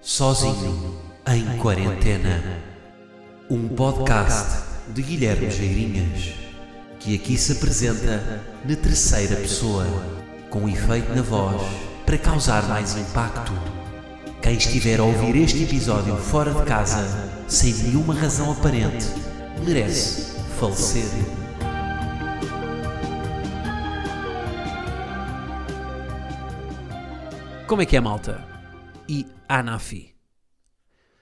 Sozinho em Quarentena. Um podcast de Guilherme Geirinhas, que aqui se apresenta na terceira pessoa, com efeito na voz para causar mais impacto. Quem estiver a ouvir este episódio fora de casa, sem nenhuma razão aparente, merece falecer. Como é que é, malta? E Anafi.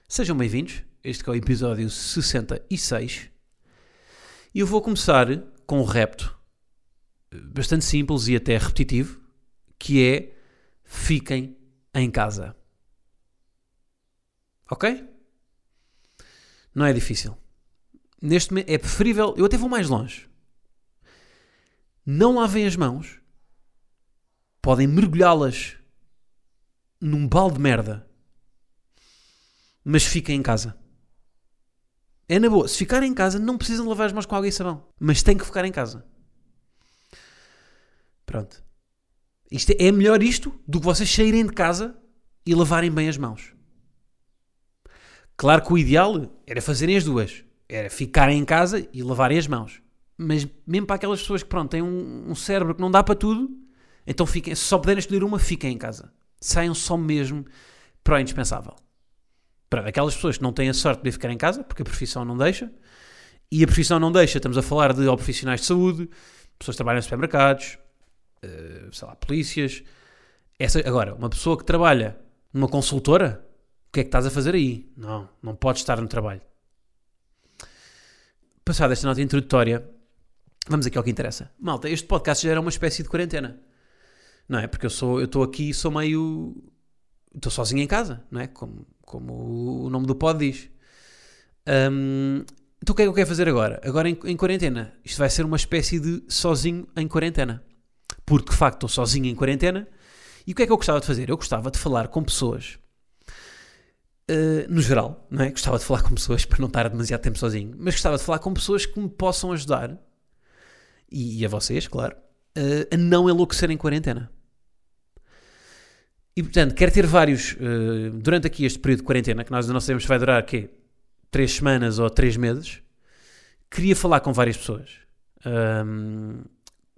Sejam bem-vindos. Este é o episódio 66. E eu vou começar com um repto bastante simples e até repetitivo, que é fiquem em casa. Ok? Não é difícil. Neste momento é preferível, eu até vou mais longe. Não lavem as mãos. Podem mergulhá-las num balde de merda. Mas fiquem em casa. É na boa. Se ficarem em casa, não precisam lavar as mãos com água e sabão. Mas têm que ficar em casa. Pronto. Isto é, é melhor isto do que vocês saírem de casa e lavarem bem as mãos. Claro que o ideal era fazerem as duas. Era ficarem em casa e lavarem as mãos. Mas mesmo para aquelas pessoas que pronto, têm um, um cérebro que não dá para tudo, então fiquem, se só puderem escolher uma, fiquem em casa saiam só mesmo para o indispensável. Para aquelas pessoas que não têm a sorte de ficar em casa, porque a profissão não deixa, e a profissão não deixa, estamos a falar de profissionais de saúde, pessoas que trabalham em supermercados, uh, sei lá, polícias. Essa, agora, uma pessoa que trabalha numa consultora, o que é que estás a fazer aí? Não, não podes estar no trabalho. Passada esta nota introdutória, vamos aqui ao que interessa. Malta, este podcast já era uma espécie de quarentena não é? Porque eu sou, eu estou aqui, sou meio, estou sozinho em casa, não é? Como, como o nome do pod diz. Um, então o que é que eu quero fazer agora? Agora em, em, quarentena. Isto vai ser uma espécie de sozinho em quarentena. Porque de facto estou sozinho em quarentena. E o que é que eu gostava de fazer? Eu gostava de falar com pessoas. Uh, no geral, não é? Gostava de falar com pessoas para não estar demasiado tempo sozinho, mas gostava de falar com pessoas que me possam ajudar, e, e a vocês, claro, uh, a não enlouquecer em quarentena. E portanto, quero ter vários, uh, durante aqui este período de quarentena, que nós não sabemos se vai durar quê? Três semanas ou três meses, queria falar com várias pessoas. Um,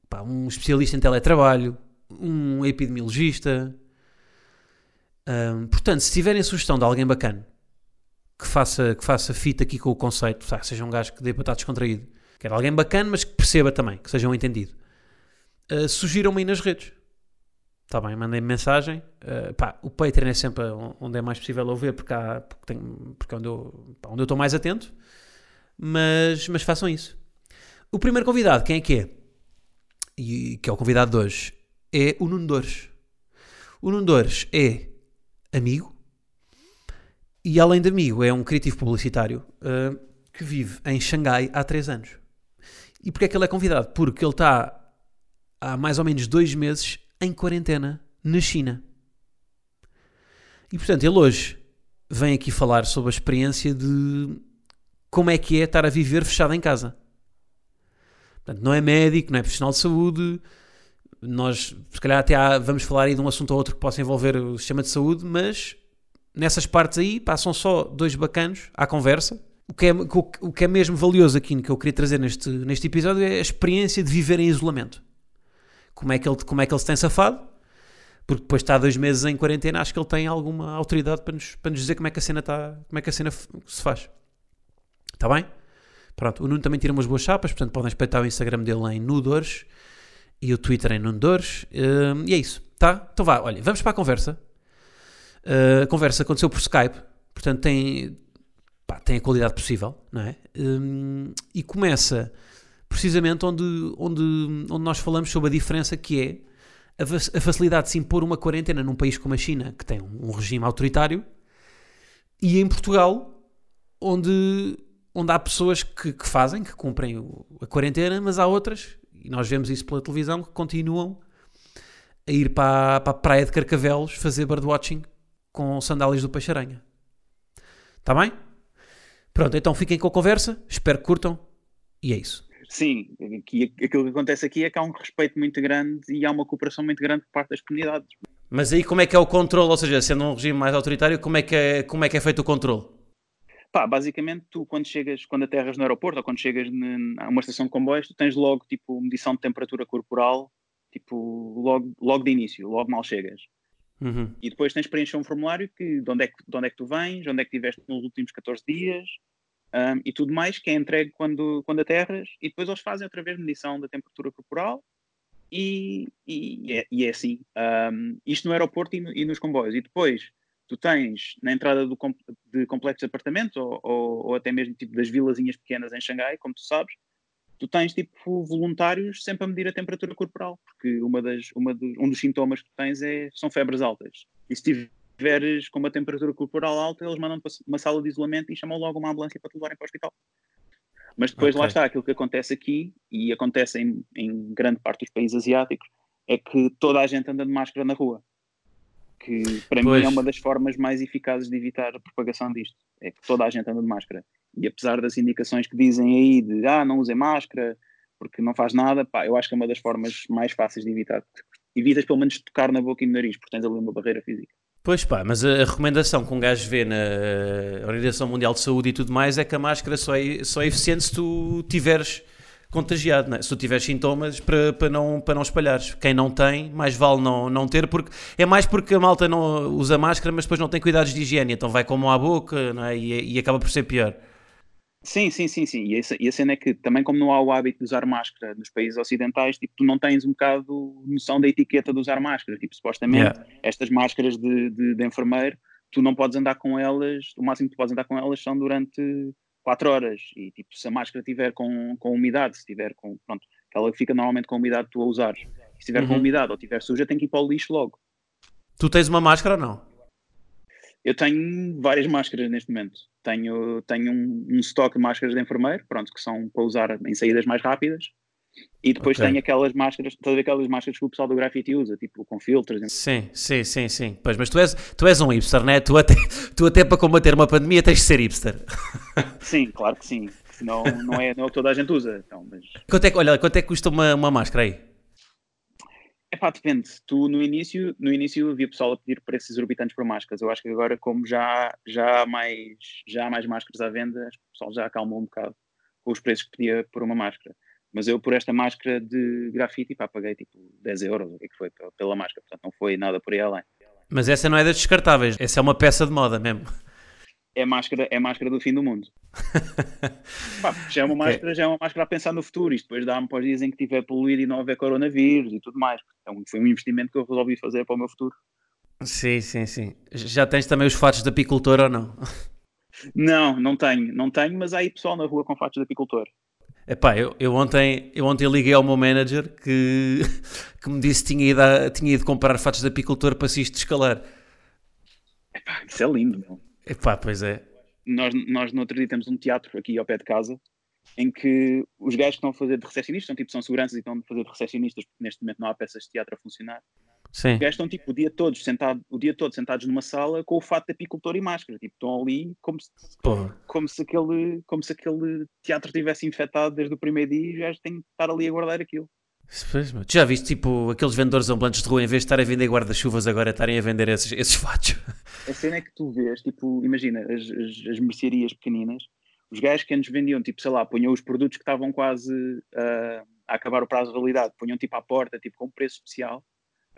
pá, um especialista em teletrabalho, um epidemiologista. Um, portanto, se tiverem sugestão de alguém bacana que faça, que faça fita aqui com o conceito, tá, seja um gajo que dê para estar descontraído, quero alguém bacana, mas que perceba também, que seja um entendido, uh, sugiram-me aí nas redes. Está bem, mandem mensagem. Uh, pá, o Patreon é sempre onde é mais possível ouvir, porque, há, porque, porque é onde eu, onde eu estou mais atento. Mas, mas façam isso. O primeiro convidado, quem é que é? E, que é o convidado de hoje, é o Nuno Dores. O Nuno Dores é amigo e, além de amigo, é um criativo publicitário uh, que vive em Xangai há 3 anos. E porquê é que ele é convidado? Porque ele está há mais ou menos dois meses em quarentena na China. E portanto, ele hoje vem aqui falar sobre a experiência de como é que é estar a viver fechado em casa. Portanto, não é médico, não é profissional de saúde. Nós, se calhar, até há, vamos falar aí de um assunto ou outro que possa envolver o sistema de saúde, mas nessas partes aí passam só dois bacanos à conversa. O que, é, o que é mesmo valioso aqui que eu queria trazer neste, neste episódio é a experiência de viver em isolamento como é que ele, como é que ele se tem safado, porque depois está dois meses em quarentena, acho que ele tem alguma autoridade para nos, para nos dizer como é que a cena está, como é que a cena se faz. Está bem? Pronto, o Nuno também tira umas boas chapas, portanto podem espreitar o Instagram dele em Nudores e o Twitter em Nudores. Uh, e é isso, tá? Então vá, olha, vamos para a conversa. Uh, a conversa aconteceu por Skype, portanto tem, pá, tem a qualidade possível, não é? Um, e começa precisamente onde, onde, onde nós falamos sobre a diferença que é a, facilidade de se impor uma quarentena num país como a China, que tem um, um regime autoritário, e em Portugal, onde, onde há pessoas que, que fazem, que cumprem o, a quarentena, mas há outras, e nós vemos isso pela televisão, que continuam a ir para, para a praia de Carcavelos fazer birdwatching com sandálias do Peixe-Aranha. Está bem? Pronto, então fiquem com a conversa, espero que curtam, e é isso. Sim, aqui, aquilo que acontece aqui é que há um respeito muito grande e há uma cooperação muito grande por parte das comunidades. Mas aí como é que é o controle? Ou seja, sendo um regime mais autoritário, como é que é, como é, que é feito o controle? Pá, basicamente, tu quando chegas, quando aterras no aeroporto ou quando chegas a uma estação de comboios, tu tens logo tipo medição de temperatura corporal, tipo logo, logo de início, logo mal chegas. Uhum. E depois tens de preencher um formulário que, de, onde é que, de onde é que tu vens, onde é que estiveste nos últimos 14 dias um, e tudo mais, que é entregue quando, quando aterras, e depois eles fazem outra vez medição da temperatura corporal e, e, é, e é, assim. Um, isto no aeroporto e, no, e, nos comboios. E depois tu tens na entrada do, de complexos de apartamentos ou, ou, ou, até mesmo tipo das vilazinhas pequenas em Xangai, como tu sabes, tu tens tipo voluntários sempre a medir a temperatura corporal, porque uma das, uma dos, um dos sintomas que tens é, são febres altas. E se tiveres com uma temperatura corporal alta, eles mandam para uma sala de isolamento e chamam logo uma ambulância para te levarem para o hospital. Mas depois okay. lá está, aquilo que acontece aqui, e acontece em, em grande parte dos países asiáticos, é que toda a gente anda de máscara na rua que para pois. mim é uma das formas mais eficazes de evitar a propagação disto. É que toda a gente anda de máscara. E apesar das indicações que dizem aí de ah, não usem máscara porque não faz nada, pá, eu acho que é uma das formas mais fáceis de evitar. Evitas pelo menos tocar na boca e no nariz, porque tens ali uma barreira física. Pois pá, mas a recomendação que um gajo vê na Organização Mundial de Saúde e tudo mais é que a máscara só é, só é eficiente se tu tiveres contagiado, é? se tu tiveres sintomas para, para, não, para não espalhares. Quem não tem, mais vale não, não ter, porque é mais porque a malta não usa máscara, mas depois não tem cuidados de higiene, então vai como à boca é? e, e acaba por ser pior. Sim, sim, sim, sim. E a, e a cena é que também como não há o hábito de usar máscara nos países ocidentais, tipo, tu não tens um bocado noção da etiqueta de usar máscara. Tipo, supostamente yeah. estas máscaras de, de, de enfermeiro, tu não podes andar com elas, o máximo que tu podes andar com elas são durante 4 horas e tipo, se a máscara tiver com, com umidade, se tiver com, pronto, ela fica normalmente com umidade tu a usares. Se tiver uhum. com umidade ou tiver suja, tem que ir para o lixo logo. Tu tens uma máscara ou não? Eu tenho várias máscaras neste momento. Tenho, tenho um, um estoque de máscaras de enfermeiro, pronto, que são para usar em saídas mais rápidas. E depois okay. tem aquelas máscaras, todas aquelas máscaras que o pessoal do grafite usa, tipo com filtros. Sim, sim, sim, sim. Pois, mas tu és, tu és um hipster, né? Tu até, tu até para combater uma pandemia tens de ser hipster. Sim, claro que sim. Senão não é, não é toda a gente usa. Então, mas... quanto, é, olha, quanto é que custa uma, uma máscara aí? É pá, depende. Tu no início, no início havia pessoal a pedir preços exorbitantes por máscaras. Eu acho que agora, como já, já, há mais, já há mais máscaras à venda, o pessoal já acalmou um bocado com os preços que pedia por uma máscara. Mas eu, por esta máscara de grafite, pá, paguei tipo 10 euros, o que, é que foi, pela máscara. Portanto, não foi nada por aí além. Mas essa não é das descartáveis, essa é uma peça de moda mesmo. É máscara, é máscara do fim do mundo. pá, já é uma máscara, já é uma máscara a pensar no futuro. Isto depois dá-me para os dias em que tiver poluído e não houver coronavírus e tudo mais. Então foi um investimento que eu resolvi fazer para o meu futuro. Sim, sim, sim. Já tens também os fatos de apicultor ou não? Não, não tenho, não tenho, mas há aí pessoal na rua com fatos de apicultor. Epá, eu, eu, ontem, eu ontem liguei ao meu manager que, que me disse que tinha ido, a, tinha ido comprar fatos de apicultor para se isto escalar. Epá, isso é lindo, meu. Epá, pois é. Nós, nós no outro dia temos um teatro aqui ao pé de casa em que os gajos que estão a fazer de recepcionistas, são tipo, são seguranças e estão a fazer de recepcionistas, porque neste momento não há peças de teatro a funcionar. Sim. Os gajos estão tipo o dia todo, sentado, o dia todo sentados numa sala com o fato de apicultor e máscara. Tipo, estão ali como se, como se, aquele, como se aquele teatro tivesse infectado desde o primeiro dia e os gajos têm que estar ali a guardar aquilo. Pois, tu já viste tipo aqueles vendedores ambulantes de rua, em vez de estar a vender guarda-chuvas, agora estarem a vender esses, esses fatos? A cena é que tu vês, tipo, imagina, as, as, as mercearias pequeninas, os gajos que antes vendiam, tipo, sei lá, punham os produtos que estavam quase uh, a acabar o prazo de validade, punham tipo à porta, tipo, com preço especial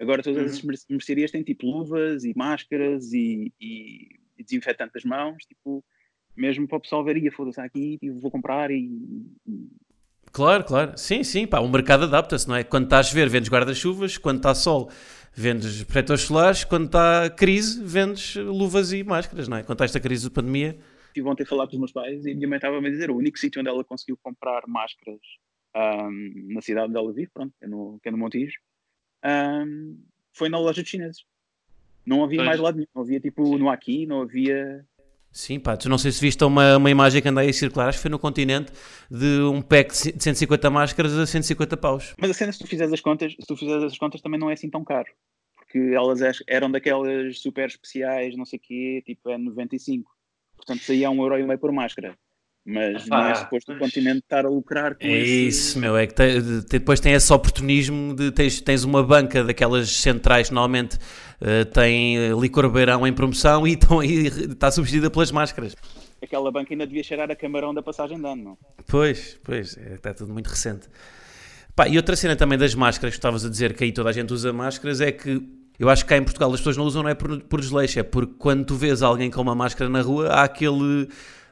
Agora todas uhum. as mercearias têm tipo luvas e máscaras e, e, e desinfetante das mãos, tipo, mesmo para o pessoal ver, ia foda-se aqui, tipo, vou comprar e, e... Claro, claro. Sim, sim, pá, o mercado adapta-se, não é? Quando estás a ver, vendes guarda-chuvas, quando está sol, vendes protetores solares, quando está crise, vendes luvas e máscaras, não é? Quando está esta crise de pandemia. Tive ontem a falar com os meus pais e minha mãe estava a me dizer o único sítio onde ela conseguiu comprar máscaras um, na cidade onde ela vive, pronto, que é no, que é no Montijo, um, foi na loja de chineses. Não havia pois. mais lado nenhum. Não havia tipo no Aqui, não havia. Sim, pá, tu não sei se viste uma, uma imagem que andei a circular, acho que foi no continente, de um pack de 150 máscaras a 150 paus. Mas a cena, se tu fizeres as contas, se tu fizeres as contas, também não é assim tão caro. Porque elas eram daquelas super especiais, não sei o quê, tipo é 95. Portanto, saía um euro e meio por máscara. Mas não é suposto o continente estar a lucrar com É esse- isso, meu. É que te- depois tem esse oportunismo de tens, tens uma banca daquelas centrais que normalmente eh, tem eh, licor beirão em promoção e estão aí, está substituída pelas máscaras. Aquela banca ainda devia cheirar a camarão da passagem de ano, não? Pois, pois, é, está tudo muito recente. Pá, e outra cena também das máscaras, que estavas a dizer que aí toda a gente usa máscaras, é que eu acho que cá em Portugal as pessoas não usam não é por, por desleixo, é porque quando tu vês alguém com uma máscara na rua, há aquele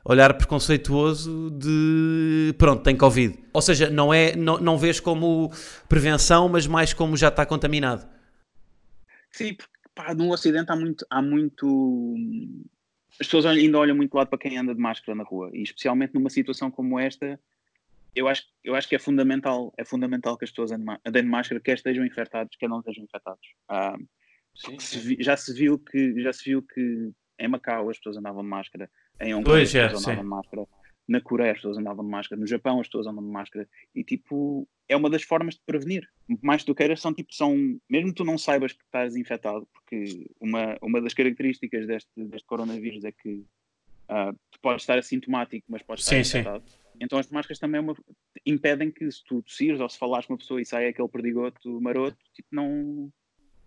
olhar preconceituoso de pronto, tem Covid. Ou seja, não, é, não, não vês como prevenção, mas mais como já está contaminado. Sim, porque pá, no Ocidente há muito, há muito. As pessoas ainda olham muito lado para quem anda de máscara na rua, e especialmente numa situação como esta, eu acho, eu acho que é fundamental, é fundamental que as pessoas andem, de máscara, quer estejam infectados, quer não estejam infectados. Ah, porque se vi- já se viu que já se viu que em Macau as pessoas andavam de máscara, em Hong Kong as pessoas é, andavam sim. de máscara, na Coreia as pessoas andavam de máscara, no Japão as pessoas andam de máscara, e tipo, é uma das formas de prevenir. Mais do que queiras, são tipo, são, mesmo que tu não saibas que estás infectado, porque uma, uma das características deste, deste coronavírus é que ah, tu podes estar assintomático, mas podes estar Sim, sim. infectado. Então as máscaras também é uma- impedem que se tu tossires ou se falares com uma pessoa e sai aquele perdigoto maroto, tipo, não,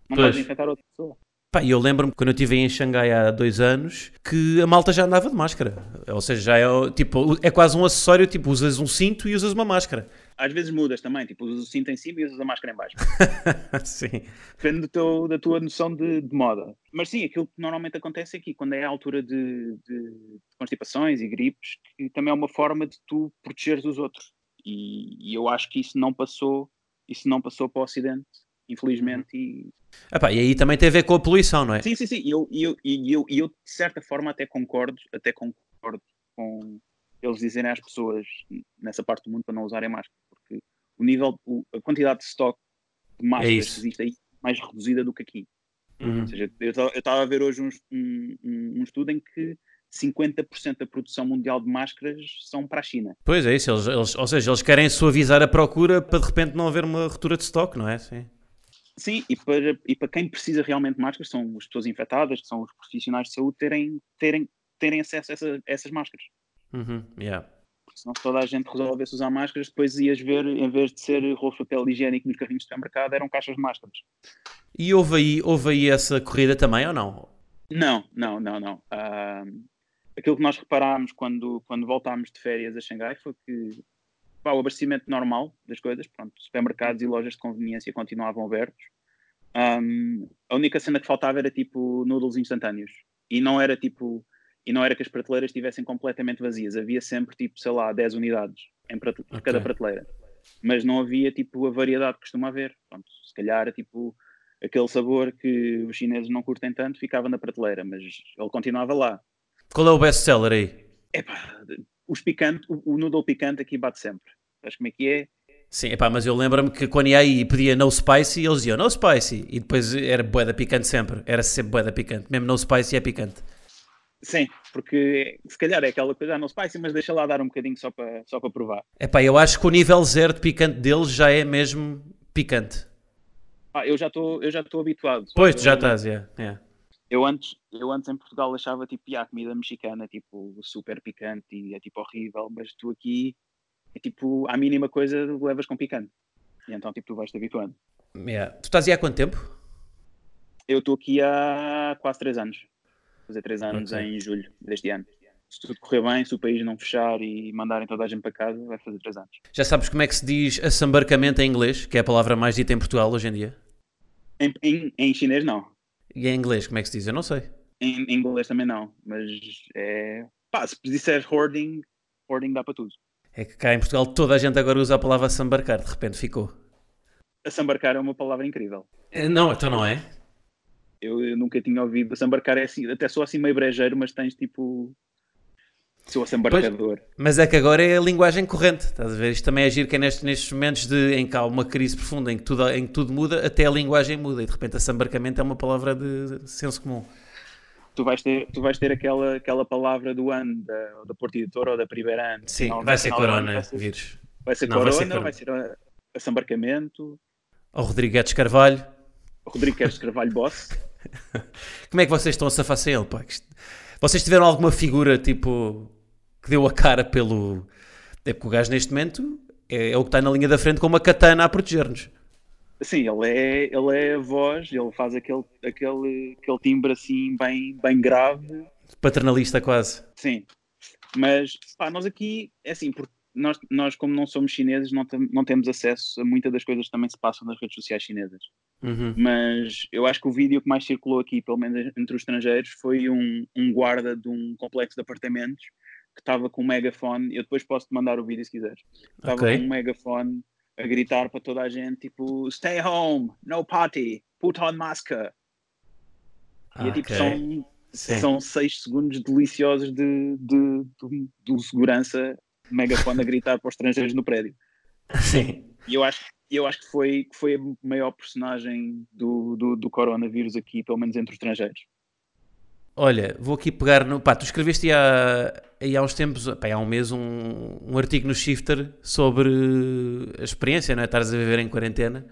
não podes infectar outra pessoa. Pá, eu lembro-me quando eu estive em Xangai há dois anos que a malta já andava de máscara. Ou seja, já é, tipo, é quase um acessório, tipo, usas um cinto e usas uma máscara. Às vezes mudas também, tipo, usas o cinto em cima e usas a máscara em baixo. Sim. Depende teu- da tua noção de, de moda. Mas sim, aquilo que normalmente acontece aqui, quando é a altura de, de constipações e gripes, que também é uma forma de tu protegeres os outros. E, e eu acho que isso não passou, isso não passou para o Ocidente, infelizmente. E... Ah pá, e aí também tem a ver com a poluição, não é? Sim, sim, sim. E eu, e eu, e eu, e eu, de certa forma, até concordo, até concordo com eles dizerem às pessoas nessa parte do mundo para não usarem máscara, porque o nível, o- a quantidade de stock de máscaras que isso. existe aí é mais reduzida do que aqui. Uhum. Ou seja, eu estava a ver hoje um, um, um- um estudo em que 50% da produção mundial de máscaras são para a China. Pois é isso, eles, eles- ou seja, eles querem suavizar a procura para de repente não haver uma ruptura de estoque, não é? Sim. Sim, e para, e para quem precisa realmente de máscaras, são as pessoas infectadas, que são os profissionais de saúde, terem, terem, terem acesso a, essa- a essas máscaras. Uhum, yeah. Porque senão se toda a gente resolvesse usar máscaras, depois ias ver, em vez de ser rolo de papel higiênico nos carrinhos de supermercado, eram caixas de máscaras. E houve aí, houve aí essa corrida também ou não? Não, não, não, não. Ah, aquilo que nós reparámos quando, quando voltámos de férias a Xangai foi que pá, o abastecimento normal das coisas, pronto, supermercados e lojas de conveniência continuavam abertos. Ahm, a única cena que faltava era tipo noodles instantâneos. E não era tipo. E não era que as prateleiras estivessem completamente vazias. Havia sempre tipo, sei lá, 10 unidades em por cada Ok. prateleira. Mas não havia tipo a variedade que costuma haver. Pronto, se calhar tipo aquele sabor que os chineses não curtem tanto ficava na prateleira, mas ele continuava lá. Qual é o best-seller aí? Epá, os picante, o, o noodle picante aqui bate sempre. Sabes como é que é? Sim, epá, mas eu lembro-me que quando ia aí e pedia no spicy, eles diziam no spicy. E depois era boeda picante sempre. Era sempre boeda picante. Mesmo no spicy é picante. Sim, porque se calhar é aquela coisa, ah, não spicy, mas deixa lá dar um bocadinho só para só para provar. Epá, eu acho que o nível zero de picante deles já é mesmo picante. Ah, eu já estou habituado. Pois, tu já estás, yeah, yeah. Eu antes, eu antes em Portugal achava tipo, "Ya, a comida mexicana tipo super picante e é tipo horrível, mas tu aqui é tipo, à mínima coisa levas com picante. E então tipo, tu vais te habituando. Yeah. Tu estás aí há quanto tempo? Eu estou aqui há quase 3 anos. Vou fazer 3 anos Ok. em julho deste ano. Se tudo correr bem, se o país não fechar e mandarem toda a gente para casa, vai fazer 3 anos. Já sabes como é que se diz assambarcamento em inglês, que é a palavra mais dita em Portugal hoje em dia? Em, em, em chinês não. E em inglês, como é que se diz? Eu não sei. Em, em inglês também não. Mas é. Pá, se disseres hoarding, hoarding dá para tudo. É que cá em Portugal toda a gente agora usa a palavra assambarcar, de repente ficou. Assambarcar é uma palavra incrível. Eh, Não, então não é? Eu, eu nunca tinha ouvido. Assambarcar é assim, até sou assim meio brejeiro, mas tens tipo. Sou assambarcador. Mas é que agora é a linguagem corrente, estás a ver? Isto também é giro que é nestes, nestes momentos de, em que há uma crise profunda, em que, tudo, em que tudo muda, até a linguagem muda e de repente assambarcamento é uma palavra de senso comum. Tu vais ter, tu vais ter aquela, aquela palavra do ano, da, da Porta Editora ou da Primeira ano. Sim, Final- vai ser corona, Vai ser, vírus. vai ser Não, vai corona, ser corona. vai ser a- assambarcamento. Ao Rodrigues Carvalho. Rodrigo Queres Carvalho Boss. Como é que vocês estão a safar sem ele? Pá? Vocês tiveram alguma figura tipo que deu a cara pelo. É porque o gajo neste momento é, é o que está na linha da frente com uma katana a proteger-nos. Sim, ele é, ele é a voz, ele faz aquele, aquele, aquele timbre assim bem, bem grave. Paternalista quase. Sim, mas pá, nós aqui, é assim, porque nós, nós como não somos chineses, não, tem, não temos acesso a muitas das coisas que também se passam nas redes sociais chinesas. Uhum. Mas eu acho que o vídeo que mais circulou aqui, pelo menos entre os estrangeiros, foi um, um guarda de um complexo de apartamentos que estava com um megafone. Eu depois posso te mandar o vídeo se quiseres. Estava Ok. com um megafone a gritar para toda a gente, tipo, stay home, no party, put on mask. E é tipo, são, Sim. são seis segundos deliciosos de, de, de, do segurança megafone a gritar para os estrangeiros no prédio. Sim. E eu acho, eu acho que foi, que foi a maior personagem do, do, do coronavírus aqui, pelo menos entre os estrangeiros. Olha, vou aqui pegar no. Pá, tu escreveste há, aí há uns tempos, pá, há um mês, um, um artigo no Shifter sobre a experiência, não é? Estares a viver em quarentena,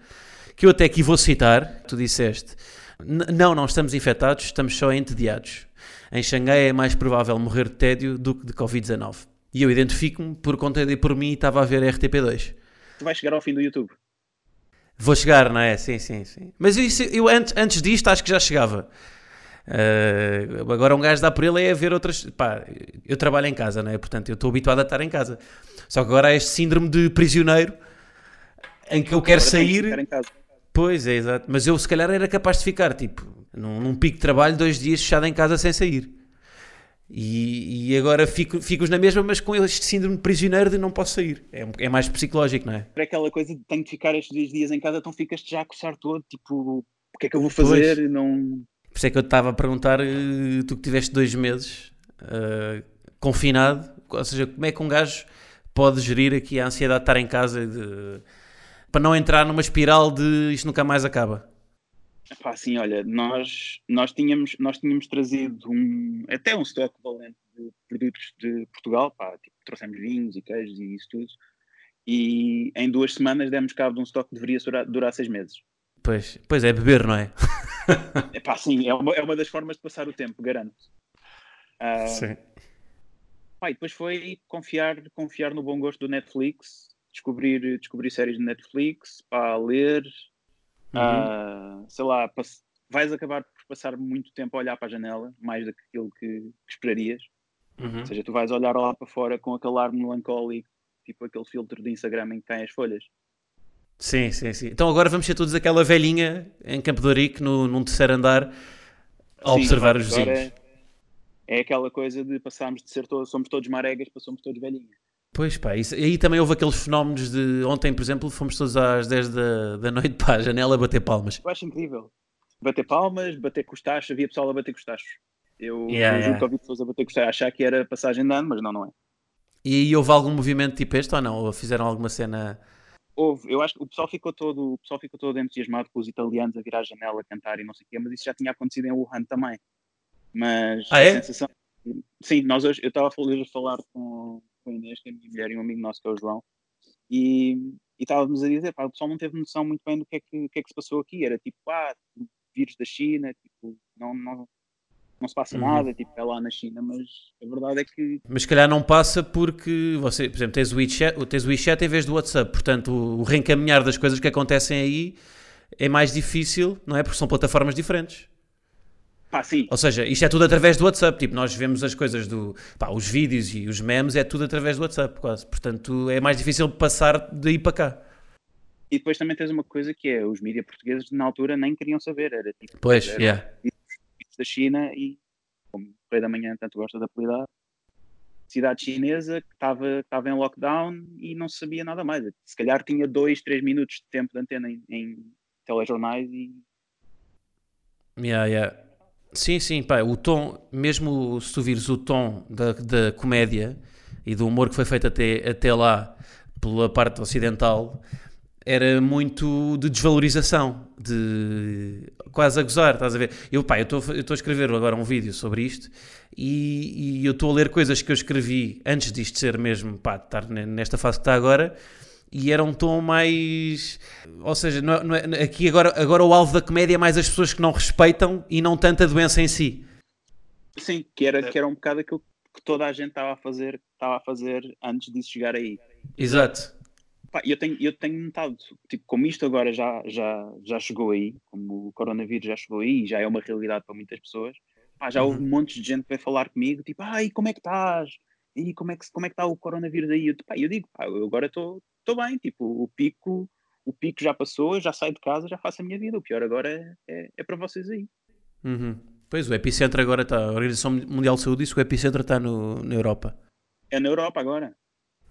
que eu até aqui vou citar. Tu disseste: "N- Não, não estamos infectados, estamos só entediados. Em Xangai é mais provável morrer de tédio do que de Covid-19. E eu identifico-me por conta de por mim estava a ver RTP2. Tu vais chegar ao fim do YouTube. Vou chegar, não é? Sim, sim, sim. Mas isso, eu antes, antes disto acho que já chegava. Uh, agora um gajo dá por ele é ver outras. Pá, eu trabalho em casa, não é? Portanto, eu estou habituado a estar em casa. Só que agora há este síndrome de prisioneiro em que eu quero Agora sair. Pois é, exato. Mas eu se calhar era capaz de ficar, tipo, num, num pico de trabalho, dois dias fechado em casa sem sair. E, e agora fico, fico na mesma, mas com este síndrome de prisioneiro de não posso sair. É, é mais psicológico, não é? Para aquela coisa de tenho de ficar estes dois dias em casa, então ficas-te já a coçar todo, tipo, o que é que eu vou fazer? Não... Por isso é que eu te estava a perguntar, eh, tu que tiveste dois meses eh, confinado, ou seja, como é que um gajo pode gerir aqui a ansiedade de estar em casa de- para não entrar numa espiral de isto nunca mais acaba? Pá, assim, olha, nós, nós, tínhamos, nós tínhamos trazido um, até um estoque valente de produtos de Portugal, pá, tipo, trouxemos vinhos e queijos e isso tudo, e em duas semanas demos cabo de um estoque que deveria durar, durar seis meses. Pois, pois é, beber, não é? É pá, sim, é uma, é uma das formas de passar o tempo, garanto. Ah, pá, e depois foi confiar, confiar no bom gosto do Netflix, descobrir, descobrir séries de Netflix, pá, ler, Uhum. ah, sei lá, vais acabar por passar muito tempo a olhar para a janela, mais do que aquilo que, que esperarias. Uhum. Ou seja, tu vais olhar lá para fora com aquele ar melancólico, tipo aquele filtro de Instagram em que tem as folhas. Sim, sim, sim. Então agora vamos ser todos aquela velhinha em Campo de Ourique, no, num terceiro andar, a Sim, observar os vizinhos. É, é aquela coisa de passarmos de ser todos, somos todos maregas para somos todos velhinhos. Pois pá, isso, e aí também houve aqueles fenómenos de ontem, por exemplo, fomos todos às 10 da, da noite para a janela bater palmas. Eu acho incrível. Bater palmas, bater com os tachos, havia pessoal a bater com os tachos. Eu, Yeah, eu juro yeah. que ouvi pessoas a bater com os tachos, achar que era passagem de ano, mas não, não é. E aí houve algum movimento tipo este ou não? Ou fizeram alguma cena. Houve, eu acho que o pessoal ficou todo, o pessoal ficou todo entusiasmado com os italianos a virar a janela, a cantar e não sei o quê, mas isso já tinha acontecido em Wuhan também. Mas Ah, é? a sensação. Sim, nós hoje, eu estava a falar com, com a Inês, que é a minha mulher e um amigo nosso, que é o João, e, e estávamos a dizer, pá, o pessoal não teve noção muito bem do que é que, que, é que se passou aqui. Era tipo, ah, vírus da China, tipo, não, não, não se passa Uhum. nada, tipo, é lá na China, mas a verdade é que Mas se calhar não passa porque você, por exemplo, tens o WeChat, tens o WeChat em vez do WhatsApp. Portanto, o, o reencaminhar das coisas que acontecem aí é mais difícil, não é? Porque são plataformas diferentes. Pá, sim, Ou seja, isto é tudo através do WhatsApp. Tipo, nós vemos as coisas do. Pá, os vídeos e os memes é tudo através do WhatsApp, quase. Portanto, é mais difícil passar daí para cá. E depois também tens uma coisa que é, os mídias portugueses na altura nem queriam saber, era tipo, Pois, era yeah. da China e, como o Rei da Manhã tanto gosta de apelidar, cidade chinesa que estava estava em lockdown e não sabia nada mais. Se calhar tinha dois, três minutos de tempo de antena em, em telejornais e Yeah, yeah. Sim, sim, pá, o tom, mesmo se tu vires o tom da, da comédia e do humor que foi feito até, até lá pela parte ocidental, era muito de desvalorização, de quase a gozar, estás a ver? Eu, pá, eu estou a escrever agora um vídeo sobre isto e, e eu estou a ler coisas que eu escrevi antes disto ser mesmo, pá, estar ne- nesta fase que está agora e era um tom mais. Ou seja, não é- não é- aqui agora, agora o alvo da comédia é mais as pessoas que não respeitam e não tanto a doença em si. sim, que era, que era um bocado aquilo que toda a gente estava a fazer, estava a fazer antes disso chegar aí. Exato. Pá, eu tenho, eu tenho notado, tipo, como isto agora já, já, já chegou aí, como o coronavírus já chegou aí e já é uma realidade para muitas pessoas, pá, já houve Uhum. um monte de gente que veio falar comigo, tipo, ai, como é que estás? E como é que, como é que está o coronavírus aí? Eu, pá, eu digo, pá, eu agora estou bem, tipo, o pico, o pico já passou, eu já saio de casa, já faço a minha vida, o pior agora é, é, é para vocês aí. Uhum. Pois, o epicentro agora está. A Organização Mundial de Saúde disse que o epicentro está no, na Europa. É na Europa agora.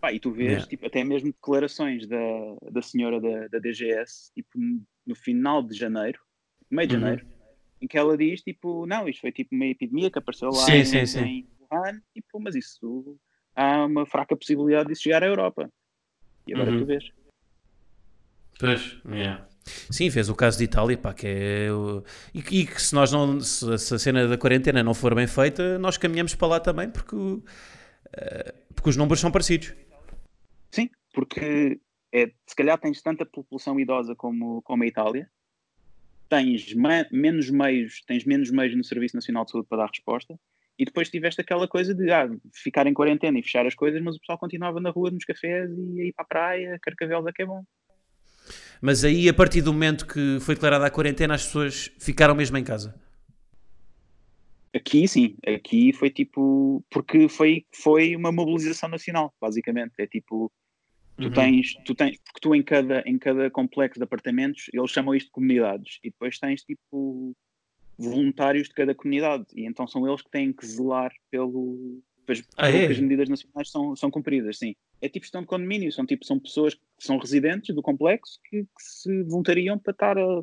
Pá, e tu vês, Yeah. tipo, até mesmo declarações da, da senhora da, da DGS, tipo, no final de janeiro, meio de Uhum. janeiro, em que ela diz, tipo, não, isto foi tipo uma epidemia que apareceu lá Sim, em, sim, sim. em Wuhan, tipo, mas isso, há uma fraca possibilidade disso chegar à Europa. E agora Uhum. tu vês. Pois, Sim, fez o caso de Itália, pá, que é. E, que- e que se nós não. Se, se a cena da quarentena não for bem feita, nós caminhamos para lá também, porque, eh, porque os números são parecidos. Sim, porque é, se calhar tens tanta população idosa como, como a Itália, tens ma- menos meios, tens menos meios no Serviço Nacional de Saúde para dar resposta, e depois tiveste aquela coisa de ah, ficar em quarentena e fechar as coisas, mas o pessoal continuava na rua, nos cafés e a ir para a praia, Carcavelos é que é bom. Mas aí, a partir do momento que foi declarada a quarentena, as pessoas ficaram mesmo em casa. Aqui sim, aqui foi tipo, porque foi, foi uma mobilização nacional, basicamente, é tipo, tu Uhum. tens, tu tens, porque tu em cada, em cada complexo de apartamentos, eles chamam isto de comunidades, e depois tens tipo voluntários de cada comunidade, e então são eles que têm que zelar pelo, pelas- Ah, é? as medidas nacionais são, são cumpridas, sim. É tipo gestão de condomínio, são tipo, são pessoas que são residentes do complexo que, que se voluntariam para estar a,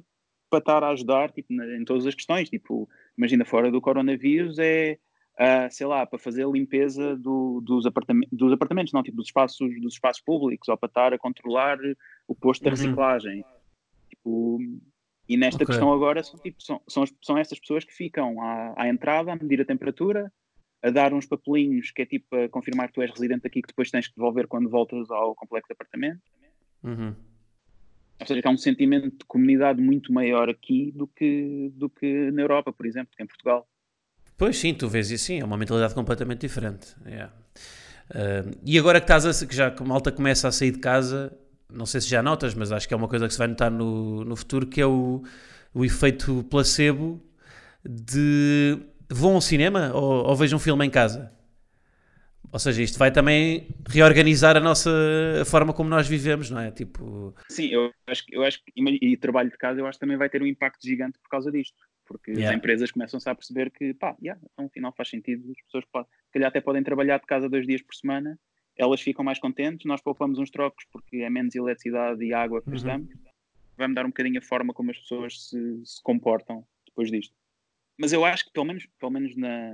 para estar a ajudar tipo, na- em todas as questões, tipo, imagina fora do coronavírus é ah, sei lá, para fazer a limpeza do- dos, apartamentos, dos apartamentos, não, tipo dos espaços, dos espaços públicos, ou para estar a controlar o posto de Uhum. reciclagem. Tipo, e nesta Ok. questão agora são, tipo, são, são, são estas pessoas que ficam à, à entrada a medir a temperatura, a dar uns papelinhos que é tipo a confirmar que tu és residente aqui, que depois tens que devolver quando voltas ao complexo de apartamento. Uhum. Ou seja, que há um sentimento de comunidade muito maior aqui do que, do que na Europa, por exemplo, que em Portugal. Pois sim, tu vês isso sim, é uma mentalidade completamente diferente. yeah. Ah, e agora que estás a, que já que a malta começa a sair de casa, não sei se já notas, mas acho que é uma coisa que se vai notar no, no futuro, que é o, o efeito placebo de vão ao cinema ou, ou vejam um filme em casa. Ou seja, isto vai também reorganizar a nossa a forma como nós vivemos, não é? Tipo, Sim, eu acho, que- eu acho que, e trabalho de casa, eu acho que também vai ter um impacto gigante por causa disto. Porque Yeah. as empresas começam-se a perceber que, pá, yeah, então, afinal faz sentido, as pessoas podem, se calhar até podem trabalhar de casa dois dias por semana, elas ficam mais contentes, nós poupamos uns trocos porque é menos eletricidade e água que Uhum. gastamos. Vai mudar um bocadinho a forma como as pessoas se, se comportam depois disto. Mas eu acho que, pelo menos, pelo menos na,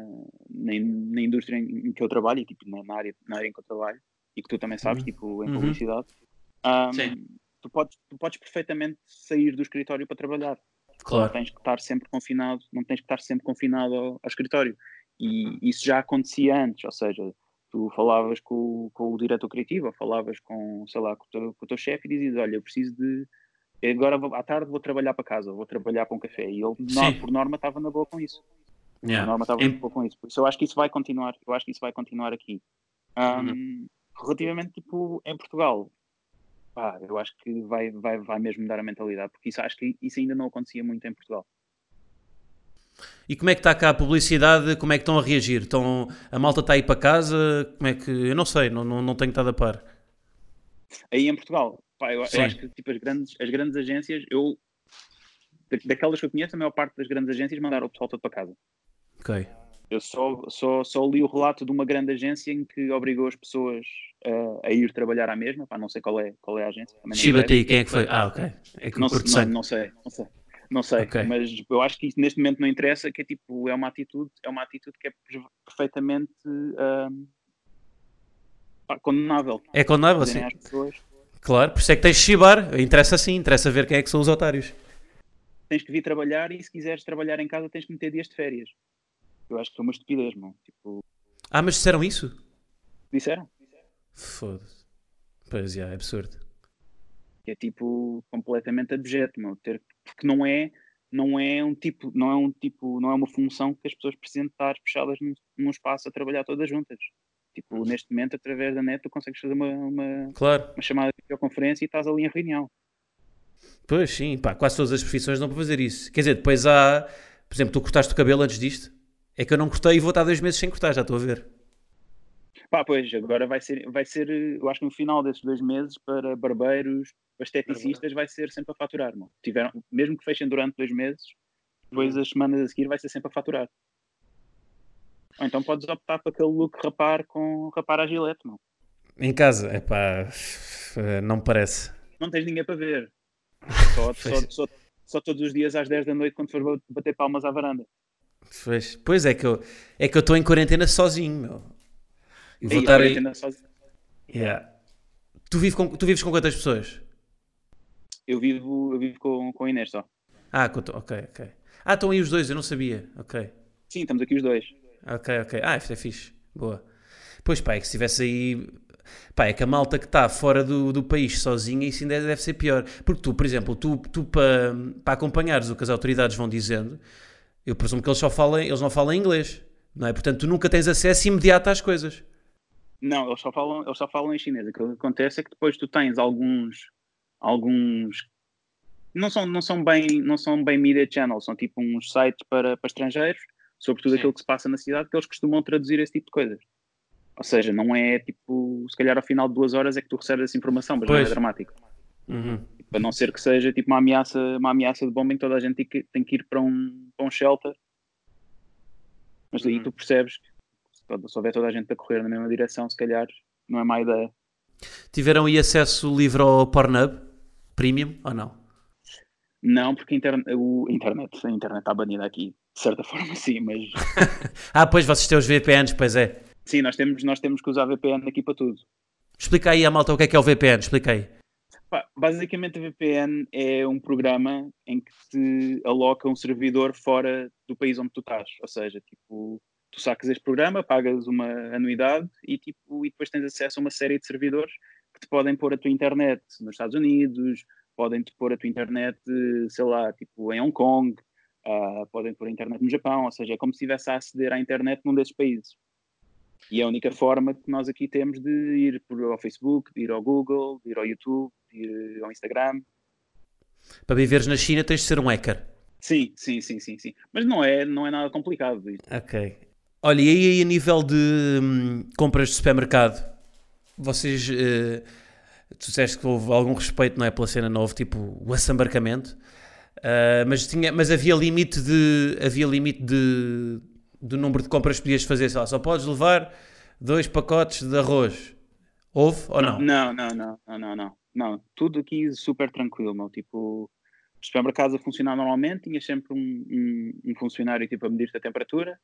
na, na indústria em, que eu trabalho, e tipo, na, área, na área em que eu trabalho, e que tu também sabes, Uhum. tipo, em Uhum. publicidade, Sim. tu, podes, tu podes perfeitamente sair do escritório para trabalhar. Não claro. tens que estar sempre confinado, não tens que estar sempre confinado ao, ao escritório. E isso já acontecia antes, ou seja, tu falavas com, o- com o diretor criativo, ou falavas com, sei lá, com o teu, com o teu chefe e dizias, olha, eu preciso de agora vou- à tarde vou trabalhar para casa, vou trabalhar para um café. E ele, não, por norma, estava na boa com isso. Por Yeah. norma, estava na boa com isso. Por isso eu acho que isso vai continuar, eu acho que isso vai continuar aqui. Ahm, Uhum. Relativamente, tipo, em Portugal, pá, eu acho que vai, vai, vai mesmo mudar a mentalidade, porque isso acho que isso ainda não acontecia muito em Portugal. E como é que está cá a publicidade? Como é que estão a reagir? Estão, a malta está aí para casa? Como é que. Eu não sei, não, não, não tenho estado a par. Aí em Portugal, pá, eu, eu acho que tipo, as, grandes, as grandes agências, eu da- daquelas que eu conheço, a maior parte das grandes agências mandaram o pessoal todo para casa. Ok. Eu só, só, só li o relato de uma grande agência em que obrigou as pessoas a, a ir trabalhar à mesma, pá, não sei qual é, qual é a agência. Chiba aí, quem é que foi? Ah, ok. É que Não, não, não sei, não sei. Não sei, Ok. mas eu acho que neste momento não interessa, que é tipo, é uma atitude, é uma atitude que é per- perfeitamente pá, condenável. É condenável, sim. Claro, por isso é que tens de chibar. Interessa sim, interessa ver quem é que são os otários. Tens que vir trabalhar e se quiseres trabalhar em casa tens que meter dias de férias. Eu acho que é uma estupidez, mano. Tipo, Ah, mas disseram isso? disseram. Foda-se. Pois, já, é absurdo. que é tipo completamente abjeto, meu, ter, porque não é, não é um tipo, não é um tipo, não é uma função que as pessoas precisam estar fechadas num, num espaço a trabalhar todas juntas. Tipo, neste momento, através da net, tu consegues fazer uma, uma, Claro. uma chamada de videoconferência e estás ali em reunião. Pois sim, pá, quase todas as profissões não para fazer isso. Quer dizer, depois há, por exemplo, tu cortaste o cabelo antes disto? É que eu não cortei e vou estar dois meses sem cortar, já estou a ver. Pá, pois, agora vai ser, vai ser, eu acho que no final desses dois meses, para barbeiros, para esteticistas, vai ser sempre a faturar. Tiveram, mesmo que fechem durante dois meses, depois as semanas a seguir vai ser sempre a faturar. Ou então podes optar por aquele look rapar com rapar a gilete, não. Em casa, é pá, não me parece. Não tens ninguém para ver. Só, só, só, só todos os dias às 10 da noite quando for bater palmas à varanda. Pois, pois é que eu é que eu estou em quarentena sozinho, meu. E vou estar aí. sozinho. Yeah. Tu, com, tu vives com quantas pessoas? Eu vivo, eu vivo com, com a Inês só. Ah, ok, ok. Ah, estão aí os dois, eu não sabia. Ok. Sim, estamos aqui os dois. Ok, ok. Ah, isto é fixe. Boa. Pois pá, é que se estivesse aí. Pá, é que a malta que está fora do, do país sozinha, isso ainda deve ser pior. Porque tu, por exemplo, tu, tu para acompanhares o que as autoridades vão dizendo, eu presumo que eles só falam, eles não falam inglês, não é? Portanto, tu nunca tens acesso imediato às coisas. Não, eles só falam, eles só falam em chinês. Aquilo que acontece é que depois tu tens alguns, alguns, não são, não são bem, não são bem media channels, são tipo uns sites para, para estrangeiros, sobre tudo Sim. aquilo que se passa na cidade, que eles costumam traduzir esse tipo de coisas. Ou seja, não é tipo, se calhar ao final de duas horas é que tu recebes essa informação, mas não Pois. é dramático. Uhum. A não ser que seja tipo uma ameaça, uma ameaça de bomba em que toda a gente tem que, tem que ir para um, para um shelter. Mas aí Uhum. tu percebes que se houver toda a gente a correr na mesma direção, se calhar não é má ideia. Tiveram aí acesso livre ao Pornhub Premium ou não? Não, porque interne- o, internet, a internet está banida aqui, de certa forma sim, mas Ah, pois vocês têm os VPNs, pois é. sim, nós temos, nós temos que usar VPN aqui para tudo. Explica aí à malta o que é que é o VPN, explica aí. Basicamente a VPN é um programa em que te aloca um servidor fora do país onde tu estás. Ou seja, tipo, tu sacas este programa, pagas uma anuidade e, tipo, e depois tens acesso a uma série de servidores te podem pôr a tua internet nos Estados Unidos, podem te pôr a tua internet, sei lá, tipo, em Hong Kong, ah, podem pôr a internet no Japão, ou seja, é como se estivesse a aceder à internet num desses países. E é a única forma que nós aqui temos de ir por, ao Facebook, de ir ao Google, de ir ao YouTube, de ir ao Instagram. Para viveres na China tens de ser um hacker. Sim, sim, sim, sim, sim. Mas não é, não é nada complicado. isto. Ok. Olha, e aí a nível de hum, compras de supermercado, vocês, eh, tu disseste que houve algum respeito, não é, pela cena, houve tipo o assambarcamento, Ah, mas, tinha, mas havia limite de, havia limite de, do número de compras que podias fazer, sei lá, só podes levar dois pacotes de arroz. Houve ou não? Não, não, não, não, não, não. Não, tudo aqui super tranquilo, meu. Tipo, os supermercados a funcionar normalmente, tinha sempre um, um, um funcionário tipo a medir-te a temperatura.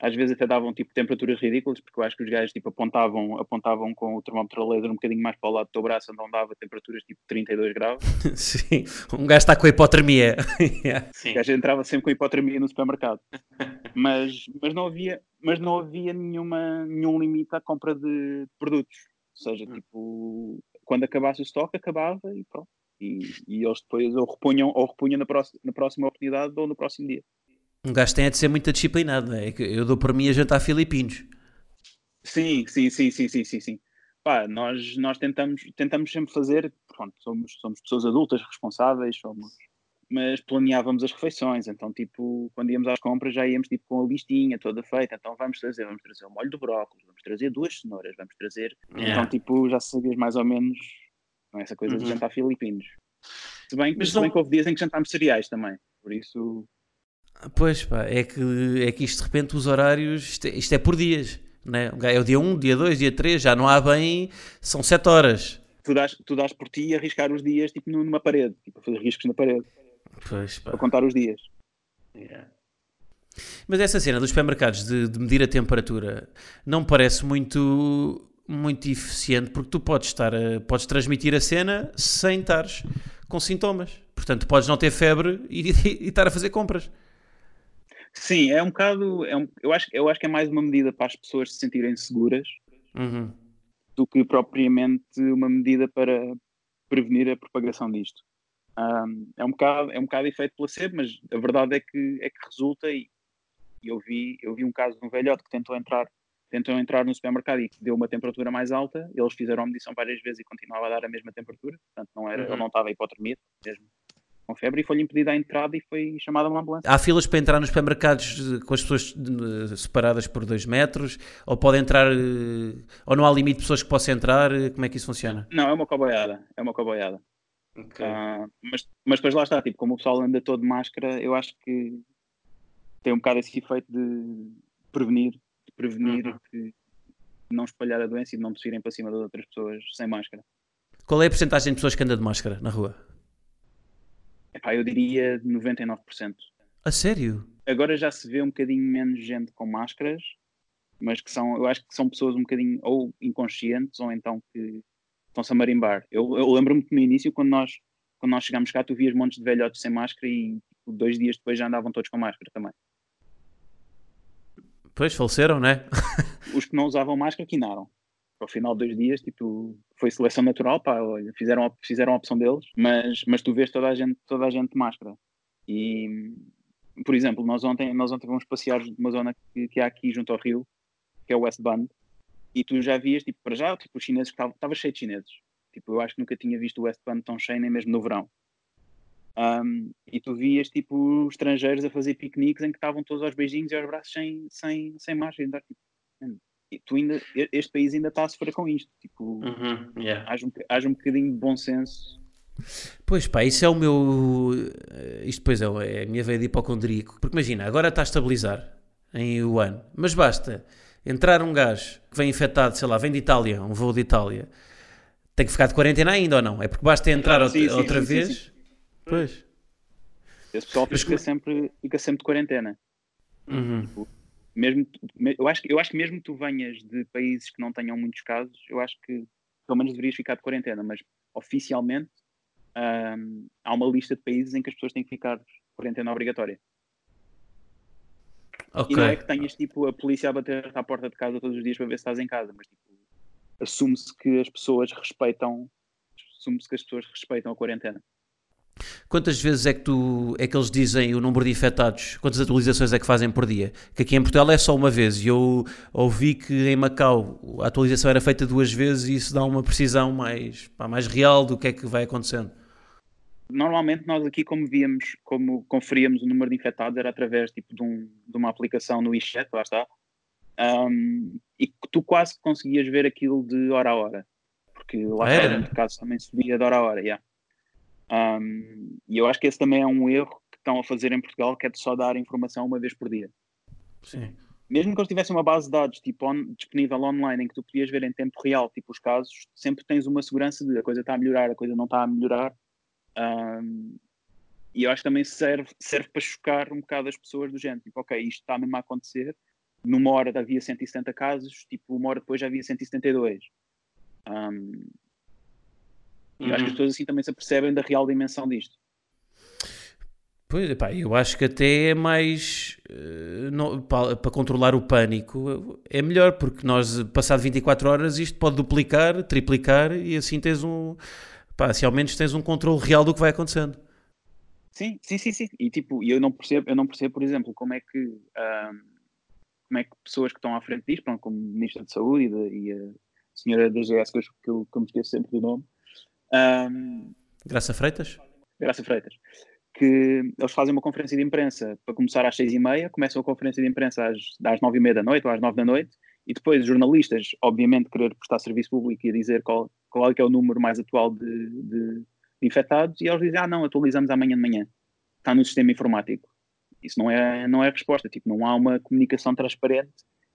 Às vezes até davam tipo temperaturas ridículas, porque eu acho que os gajos tipo apontavam, apontavam com o termómetro a laser um bocadinho mais para o lado do teu braço, onde não dava temperaturas tipo 32 graus. Sim, um gajo está com a hipotermia. Yeah. O gajo entrava sempre com hipotermia no supermercado. mas, mas não havia, mas não havia nenhuma, nenhum limite à compra de produtos. Ou seja, tipo, quando acabasse o estoque, acabava e pronto. E, e eles depois ou repunham, ou repunham na, próxima, na próxima oportunidade ou no próximo dia. Um gajo tem é de ser muito disciplinado, não é? É Eu dou por mim a jantar filipinos. Sim, sim, sim, sim, sim, sim, sim. Pá, nós, nós tentamos, tentamos sempre fazer, pronto, somos, somos pessoas adultas, responsáveis, somos, mas planeávamos as refeições, então tipo, quando íamos às compras já íamos tipo com a listinha toda feita, então vamos trazer, vamos trazer o molho de brócolis, vamos trazer duas cenouras, vamos trazer, Yeah. então tipo, já sabias mais ou menos, não é essa coisa Uhum. de jantar filipinos. Se bem, Mas se bem não- que houve dias em que jantámos cereais também, por isso, Pois pá, é que, é que isto de repente os horários, isto é, isto é por dias, né? É o dia 1, dia 2, dia 3, já não há bem, são 7 horas. tu dás, tu dás por ti a arriscar os dias tipo numa parede, tipo a fazer riscos na parede, Pois para pá. contar os dias. Mas essa cena dos supermercados de, de medir a temperatura não parece muito, muito eficiente porque tu podes estar a- podes transmitir a cena sem estares com sintomas. Portanto, podes não ter febre e, e estar a fazer compras. Sim, é um bocado. É um, eu, acho, eu acho que é mais uma medida para as pessoas se sentirem seguras Uhum. do que propriamente uma medida para prevenir a propagação disto. Um, é, um bocado, é um bocado efeito placebo, mas a verdade é que, é que resulta e, e eu, vi, eu vi um caso de um velhote que tentou entrar tentou entrar no supermercado e deu uma temperatura mais alta, eles fizeram a medição várias vezes e continuava a dar a mesma temperatura, portanto não era, uhum. ele não estava hipotermia, mesmo com febre, e foi-lhe impedida a entrada e foi chamada uma ambulância. Há filas para entrar nos supermercados com as pessoas separadas por dois metros, ou pode entrar, eh, ou não há limite de pessoas que possam entrar, como é que isso funciona? Não, é uma coboiada, é uma coboiada. Okay. Uh, mas, mas depois lá está, tipo, como o pessoal anda todo de máscara, eu acho que tem um bocado esse efeito de prevenir prevenir uhum. que não espalhar a doença e de não tossirem para cima das outras pessoas sem máscara. Qual é a porcentagem de pessoas que anda de máscara na rua? Epá, eu diria 99%. A sério? Agora já se vê um bocadinho menos gente com máscaras, mas que são, eu acho que são pessoas um bocadinho ou inconscientes ou então que estão-se a marimbar. Eu, eu lembro-me que no início, quando nós, quando nós chegámos cá, tu vias montes de velhotes sem máscara e tipo, dois dias depois já andavam todos com máscara também. Pois, faleceram, né? Os que não usavam máscara quinaram. Ao final de dois dias, tipo, foi seleção natural, pá, olha, fizeram, fizeram a opção deles, mas, mas tu vês toda a gente, toda a gente de máscara. E, por exemplo, nós ontem, nós ontem fomos passear numa zona que, que há aqui junto ao rio, que é o West Band, e tu já vias, tipo, para já, tipo, os chineses, estava cheio de chineses. Tipo, eu acho que nunca tinha visto o West Band tão cheio, nem mesmo no verão. Um, e tu vias tipo estrangeiros a fazer piqueniques em que estavam todos aos beijinhos e aos braços sem, sem, sem máscara. Tipo, e tu ainda, este país ainda está a sofrer com isto. Tipo, uhum, yeah. haja, um, haja um bocadinho de bom senso. Pois pá, isso é o meu. Eh, isto depois é, é a minha veia de hipocondríaco. Porque imagina, agora está a estabilizar em Wuhan, mas basta entrar um gajo que vem infectado, sei lá, vem de Itália, um voo de Itália, tem que ficar de quarentena ainda ou não? É porque basta entrar ah, sim, outra, sim, outra sim, vez Pois. Esse pessoal fica, Mas... sempre, fica sempre de quarentena. Uhum. Tipo, mesmo, eu, acho, eu acho que mesmo que tu venhas de países que não tenham muitos casos, eu acho que pelo menos deverias ficar de quarentena, mas oficialmente um, há uma lista de países em que as pessoas têm que ficar de quarentena obrigatória. Okay. E não é que tenhas tipo a polícia a bater à porta de casa todos os dias para ver se estás em casa, mas tipo, assume-se que as pessoas respeitam assume-se que as pessoas respeitam a quarentena. Quantas vezes é que, tu, é que eles dizem o número de infectados? Quantas atualizações é que fazem por dia? Que aqui em Portugal é só uma vez e eu ouvi que em Macau a atualização era feita duas vezes e isso dá uma precisão mais, pá, mais real do que é que vai acontecendo. Normalmente nós aqui como víamos, como conferíamos o número de infectados era através tipo, de, um, de uma aplicação no iChat, lá está, um, e tu quase conseguias ver aquilo de hora a hora, porque lá está, no caso também subia de hora a hora, yeah. Um, e eu acho que esse também é um erro que estão a fazer em Portugal, que é de só dar informação uma vez por dia. Sim. Mesmo que eles tivessem uma base de dados tipo, on, disponível online em que tu podias ver em tempo real tipo, os casos, sempre tens uma segurança de a coisa está a melhorar, a coisa não está a melhorar. Um, e eu acho que também serve, serve para chocar um bocado as pessoas do género, tipo, ok, isto está mesmo a acontecer, numa hora havia 170 casos, tipo, uma hora depois já havia 172. Um, uhum. acho que as uhum. pessoas assim também se apercebem da real dimensão disto. Pois, pá, eu acho que até é mais uh, não, para, para, controlar o pânico é melhor, porque nós, passado 24 horas, isto pode duplicar, triplicar e assim tens um. Pá, assim ao menos tens um controle real do que vai acontecendo. Sim, sim, sim, sim. E tipo, eu não percebo, eu não percebo, por exemplo, como é que como é que pessoas que estão à frente disto, como o Ministro da Saúde e, de, e a senhora da GS, que eu, que eu me esqueço sempre do nome, um, Graça Freitas? Graça Freitas. Que eles fazem uma conferência de imprensa para começar às seis e meia, começam a conferência de imprensa às, às nove e meia da noite ou às nove da noite, e depois jornalistas, obviamente, querer prestar serviço público e dizer qual, qual é, que é o número mais atual de, de, de infectados, e eles dizem, ah não, atualizamos amanhã de manhã. Está no sistema informático. Isso não é, não é a resposta, tipo, não há uma comunicação transparente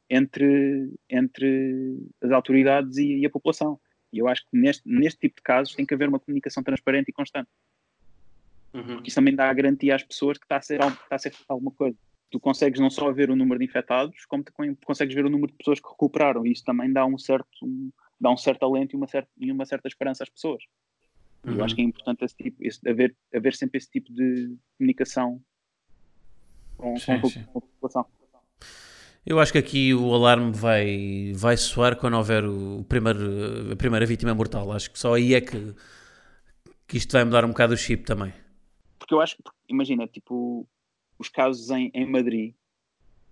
entre, entre as autoridades e, e a população. E eu acho que neste, neste tipo de casos tem que haver uma comunicação transparente e constante. Uhum. Porque isso também dá a garantia às pessoas que está a ser, está a ser feita alguma coisa. Tu consegues não só ver o número de infectados, como consegues ver o número de pessoas que recuperaram. E isso também dá um certo, um, dá um certo alento e uma certa, e uma certa esperança às pessoas. Uhum. Eu acho que é importante esse tipo, esse, haver, haver sempre esse tipo de comunicação com, sim, com, com a população. Eu acho que aqui o alarme vai, vai soar quando houver o primeiro, a primeira vítima mortal. Acho que só aí é que, Que isto vai mudar um bocado o chip também. Porque eu acho que, imagina, tipo, os casos em, em Madrid,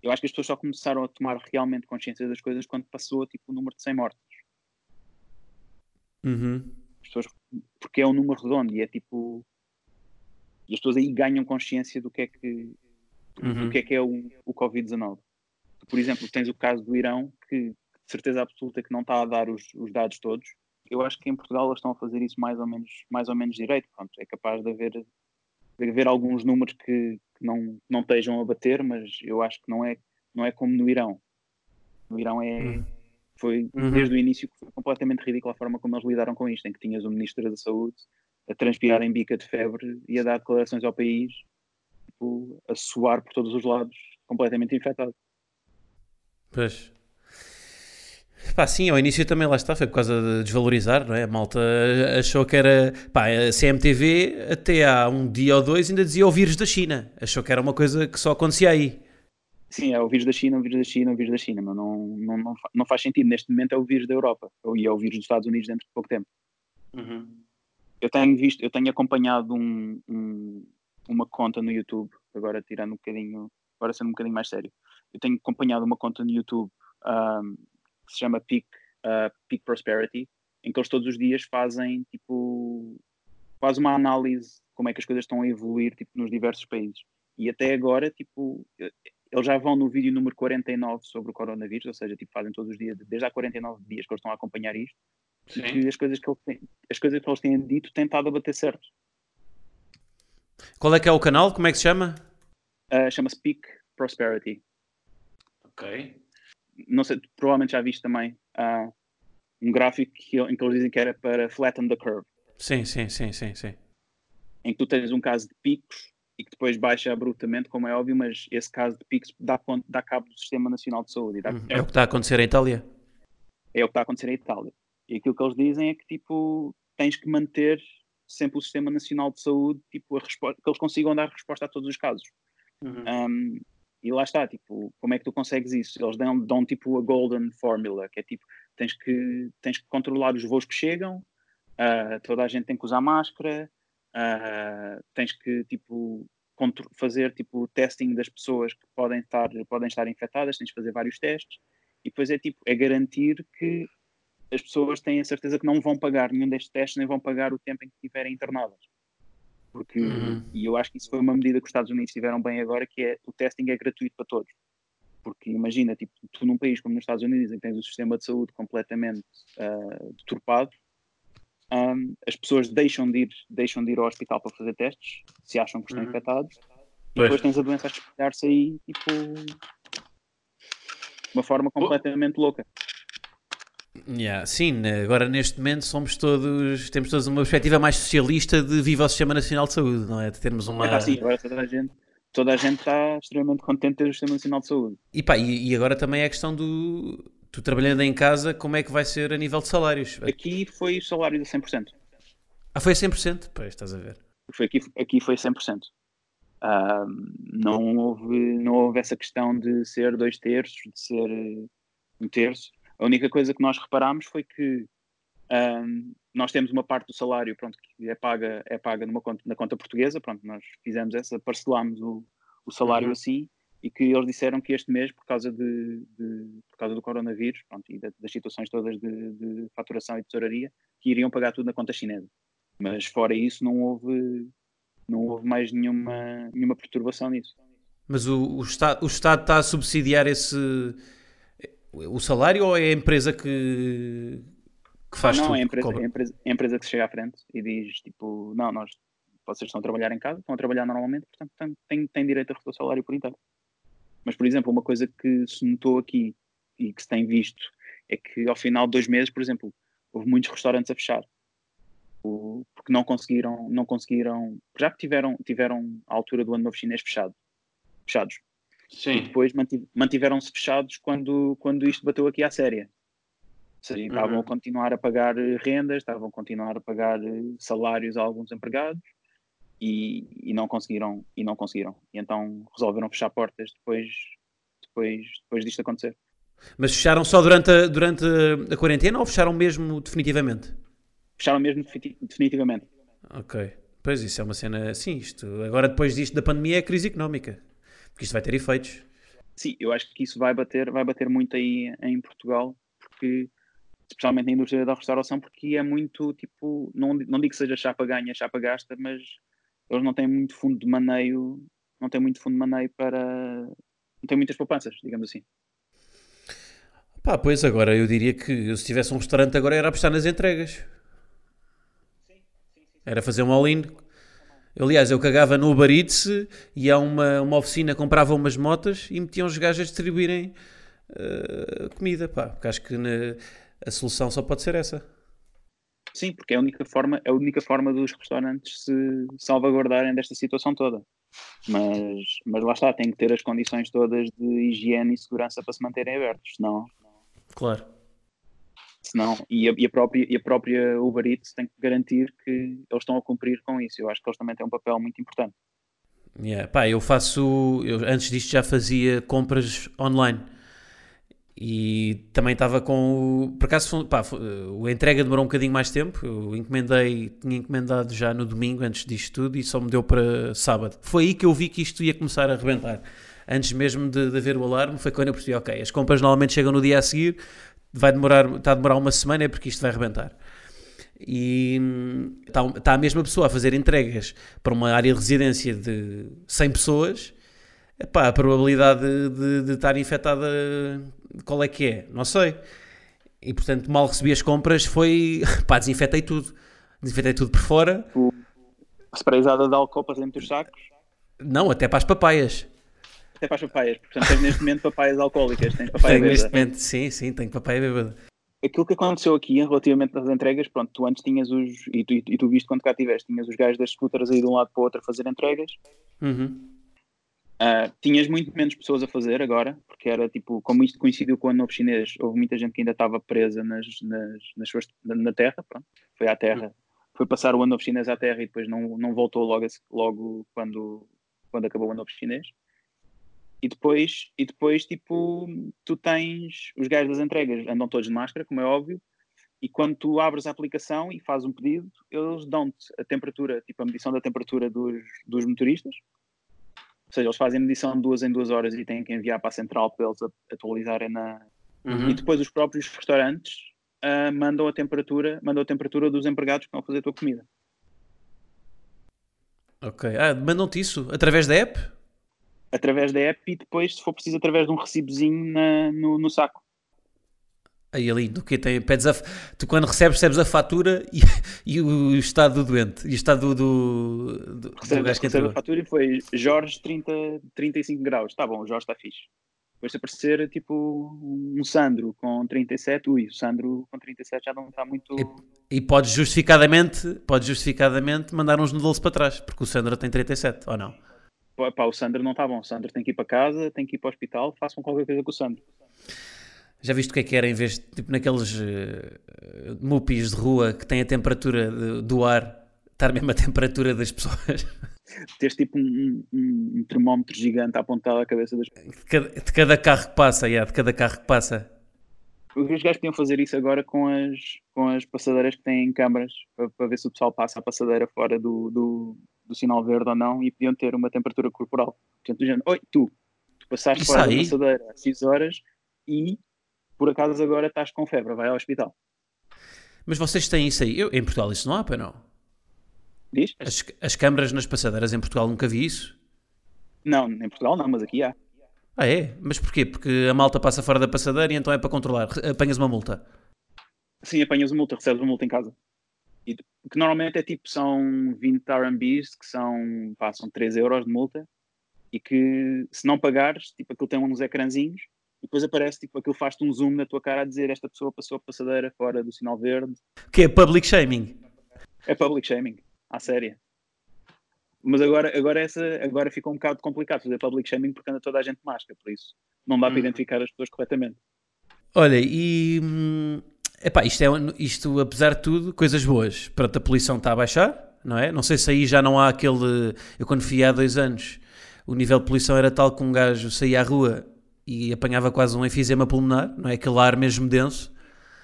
eu acho que as pessoas só começaram a tomar realmente consciência das coisas quando passou tipo, o número de 100 mortes. Uhum. Pessoas, porque é um número redondo e é tipo. E as pessoas aí ganham consciência do que é que, Uhum. do que, é, que é o, o Covid-19. Por exemplo, tens o caso do Irão, que de certeza absoluta que não está a dar os, os dados todos. Eu acho que em Portugal eles estão a fazer isso mais ou menos, mais ou menos direito. Pronto, é capaz de haver, de haver alguns números que, que não, não estejam a bater, mas eu acho que não é, não é como no Irão. No Irão é, Uhum. foi Uhum. desde o início que foi completamente ridícula a forma como eles lidaram com isto, em que tinhas o Ministro da Saúde a transpirar em bica de febre e a dar declarações ao país, tipo, a suar por todos os lados, completamente infectado. Pois. Pá, sim, ao início também lá está, foi por causa de desvalorizar, não é? A malta achou que era. Pá, a CMTV até há um dia ou dois ainda dizia o vírus da China. Achou que era uma coisa que só acontecia aí. Sim, é o vírus da China, o vírus da China, o vírus da China, mas não, não, não, não faz sentido. Neste momento é o vírus da Europa, e é o vírus dos Estados Unidos dentro de pouco tempo. Eu tenho visto, eu tenho acompanhado um, um- uma conta no YouTube, agora tirando um bocadinho, agora sendo um bocadinho mais sério. Eu tenho acompanhado uma conta no YouTube ahm, que se chama Peak, ah, Peak Prosperity, em que eles todos os dias fazem tipo faz uma análise de como é que as coisas estão a evoluir tipo, nos diversos países. E até agora, tipo, eles já vão no vídeo número 49 sobre o coronavírus, ou seja, tipo, fazem todos os dias, desde há 49 dias que eles estão a acompanhar isto, e que as coisas que, eles têm, as coisas que eles têm dito têm estado a bater certo. Qual é que é o canal? Como é que se chama? Ah, Chama-se Peak Prosperity. Ok. Não sei, provavelmente já viste também ah, um gráfico que, em que eles dizem que era para flatten the curve, Sim, sim, sim, sim, sim. em que tu tens um caso de picos e que depois baixa abruptamente, como é óbvio, mas esse caso de picos dá, dá cabo do Sistema Nacional de Saúde. Dá- É o que está a acontecer em Itália. é o que está a acontecer em Itália. E aquilo que eles dizem é que tipo, tens que manter sempre o Sistema Nacional de Saúde, tipo, que eles consigam dar resposta a todos os casos. Um, e lá está, tipo, como é que tu consegues isso? Eles dão, dão tipo a golden formula, que é tipo, tens que, tens que controlar os voos que chegam, ah, toda a gente tem que usar máscara, ah, tens que tipo fazer tipo testing das pessoas que podem estar, podem estar infectadas, tens que fazer vários testes, e depois é tipo, é garantir que as pessoas têm a certeza que não vão pagar nenhum destes testes, nem vão pagar o tempo em que estiverem internadas. Porque, Uhum. e eu acho que isso foi uma medida que os Estados Unidos tiveram bem agora, que é o testing é gratuito para todos. Porque imagina, tipo, tu num país como nos Estados Unidos, em que tens o sistema de saúde completamente ah, deturpado, ahm, as pessoas deixam de, ir, deixam de ir ao hospital para fazer testes, se acham que estão Uhum. infectados, e Pois. depois tens a doença a espalhar-se aí, tipo, de uma forma completamente louca. Yeah, sim, agora neste momento somos todos, temos todos uma perspectiva mais socialista de viva o Sistema Nacional de Saúde, não é? De termos uma. Ah, sim, agora toda a gente toda a gente está extremamente contente de ter o Sistema Nacional de Saúde. E, pá, e, e agora também é a questão do. Tu trabalhando em casa, como é que vai ser a nível de salários? Aqui foi o salário de 100%. Ah, foi a 100%? Pois, estás a ver. Foi aqui, aqui foi 100%. Ah, não, houve, não houve essa questão de ser dois terços, de ser eh, um terço. A única coisa que nós reparámos foi que ah, nós temos uma parte do salário pronto, que é paga, é paga numa conta, na conta portuguesa. Pronto, nós fizemos essa, parcelámos o, o salário Uhum. assim e que eles disseram que este mês, por causa, de, de- por causa do coronavírus pronto, e da- das situações todas de, de faturação e tesouraria, que iriam pagar tudo na conta chinesa. Mas fora isso, não houve, não houve mais nenhuma, nenhuma perturbação nisso. Mas o, o, Estado, o Estado está a subsidiar esse. O salário ou é a empresa que, que faz não, tudo? é a, empresa, cobra? é, a empresa, é a empresa que se chega à frente e diz, tipo, não, nós, vocês estão a trabalhar em casa, estão a trabalhar normalmente, portanto têm, têm, direito a receber o salário por inteiro. Mas, por exemplo, uma coisa que se notou aqui e que se tem visto é que ao final de dois meses, por exemplo, houve muitos restaurantes a fechar. Porque não conseguiram, não conseguiram, já que tiveram, tiveram a altura do ano novo chinês fechado, fechados. E Sim. depois manti- mantiveram-se fechados quando, quando isto bateu aqui à séria. Ou seja, estavam Uhum. a continuar a pagar eh, rendas, estavam a continuar a pagar eh, salários a alguns empregados e, e não conseguiram e não conseguiram. E então resolveram fechar portas depois, depois, depois disto acontecer. Mas fecharam só durante a, durante a quarentena ou fecharam mesmo definitivamente? Fecharam mesmo defini- definitivamente. Ok. Pois isso é uma cena. Sim, isto. Agora, depois disto da pandemia, é crise económica. Porque isto vai ter efeitos. Sim, eu acho que isso vai bater, vai bater muito aí em Portugal, porque especialmente na indústria da restauração, porque é muito tipo, não, não digo que seja chapa ganha, chapa gasta, mas eles não têm muito fundo de maneio, não têm muito fundo de maneio para. não têm muitas poupanças, digamos assim. Pá, pois agora eu diria que se tivesse um restaurante agora era apostar nas entregas. Era fazer um all-in. Aliás, eu cagava no Uber Eats e a uma, uma oficina comprava umas motas e metiam os gajos a distribuírem uh, comida, pá. Porque acho que na, a solução só pode ser essa. Sim, porque é a única forma, é a única forma dos restaurantes se salvaguardarem desta situação toda. Mas, mas lá está, tem que ter as condições todas de higiene e segurança para se manterem abertos, senão. Claro. Senão, e, a, e, a própria, e a própria Uber Eats tem que garantir que eles estão a cumprir com isso. Eu acho que eles também têm um papel muito importante. Yeah. Pá, eu faço. Eu, antes disto já fazia compras online e também estava com o. Por acaso, pá, a entrega demorou um bocadinho mais tempo. Eu encomendei, tinha encomendado já no domingo, antes disto tudo, e só me deu para sábado. Foi aí que eu vi que isto ia começar a arrebentar. Antes mesmo de, de haver o alarme, foi quando eu percebi: ok, as compras normalmente chegam no dia a seguir, vai demorar, está a demorar uma semana, é porque isto vai arrebentar. E está, está a mesma pessoa a fazer entregas para uma área de residência de 100 pessoas Epá, a probabilidade de, de, de, estar infectada, qual é que é? Não sei. E portanto, mal recebi as compras, foi. pá, desinfetei tudo. Desinfetei tudo por fora. Sprayzada de álcool para dentro dos sacos? Não, até para as papaias. Até para as papaias. Portanto, tens neste momento papaias alcoólicas. Tens papaya tenho neste momento, sim, sim, tenho papaya bêbada. Aquilo que aconteceu aqui relativamente às entregas, pronto, tu antes tinhas os. E tu, e tu viste quando cá estiveste, tinhas os gajos das scooters aí de um lado para o outro a fazer entregas. Uhum Uh, tinhas muito menos pessoas a fazer agora, porque era tipo, como isto coincidiu com o ano novo chinês, houve muita gente que ainda estava presa nas, nas, nas suas, na terra, pronto, foi à terra, foi passar o ano novo chinês à terra e depois não, não voltou logo, logo quando, quando acabou o ano novo chinês. E depois, e depois, tipo, tu tens os gajos das entregas, andam todos de máscara, como é óbvio, e quando tu abres a aplicação e fazes um pedido, eles dão-te a temperatura, tipo a medição da temperatura dos, dos motoristas, ou seja, eles fazem medição de duas em duas horas e têm que enviar para a central para eles atualizarem na. Uhum. E depois os próprios restaurantes uh, mandam a temperatura, mandam a temperatura dos empregados que vão fazer a tua comida. Ok. Ah, mandam-te isso através da app? Através da app e depois, se for preciso, através de um recibozinho na, no, no saco. Aí ali, do que tem, pedes a, tu quando recebes, recebes a fatura e, e o, estado do doente, e o estado do, do, recebe, do gajo que recebe a fatura e foi Jorge 30, 35 graus, tá bom, o Jorge está fixe. Depois se aparecer tipo um Sandro com 37, ui, o Sandro com 37 já não está muito... E, e podes justificadamente, podes justificadamente mandar uns noodles para trás, porque o Sandro tem 37, ou não? Pá, o Sandro não está bom, o Sandro tem que ir para casa, tem que ir para o hospital, façam qualquer coisa com o Sandro. Já viste o que é que era em vez de, tipo, naqueles uh, mupis de rua que têm a temperatura de, do ar, estar mesmo a temperatura das pessoas? Teres tipo um, um, um, termómetro gigante apontado à cabeça das pessoas. De cada, de cada carro que passa, yeah, de cada carro que passa. Os gajos podiam fazer isso agora com as, com as passadeiras que têm câmaras para, para ver se o pessoal passa a passadeira fora do, do, do, sinal verde ou não e podiam ter uma temperatura corporal. Portanto, oi, tu, tu passaste isso fora aí? da passadeira às 6 horas e por acaso agora estás com febre, vai ao hospital. Mas vocês têm isso aí? Eu, em Portugal isso não há, para não? Diz? As, as câmaras nas passadeiras em Portugal nunca vi isso? Não, em Portugal não, mas aqui há. Ah é? Mas porquê? Porque a malta passa fora da passadeira e então é para controlar. Apanhas uma multa? Sim, apanhas uma multa, recebes uma multa em casa. E, que normalmente é tipo, são 20 RMBs, que são, pá, são 3 euros de multa, e que se não pagares, tipo, aquilo tem uns ecrãzinhos, e depois aparece, tipo, aquilo faz-te um zoom na tua cara a dizer esta pessoa passou a passadeira fora do sinal verde. Que é public shaming. É public shaming, à séria. Mas agora, agora, essa, agora fica um bocado complicado fazer public shaming porque anda toda a gente de máscara, por isso não dá hum. para identificar as pessoas corretamente. Olha, e hum, epá, isto, é, isto apesar de tudo, coisas boas. Pronto, a poluição está a baixar, não é? Não sei se aí já não há aquele. Eu quando fui há dois anos, o nível de poluição era tal que um gajo saía à rua e apanhava quase um enfisema pulmonar, não é? Aquele ar mesmo denso.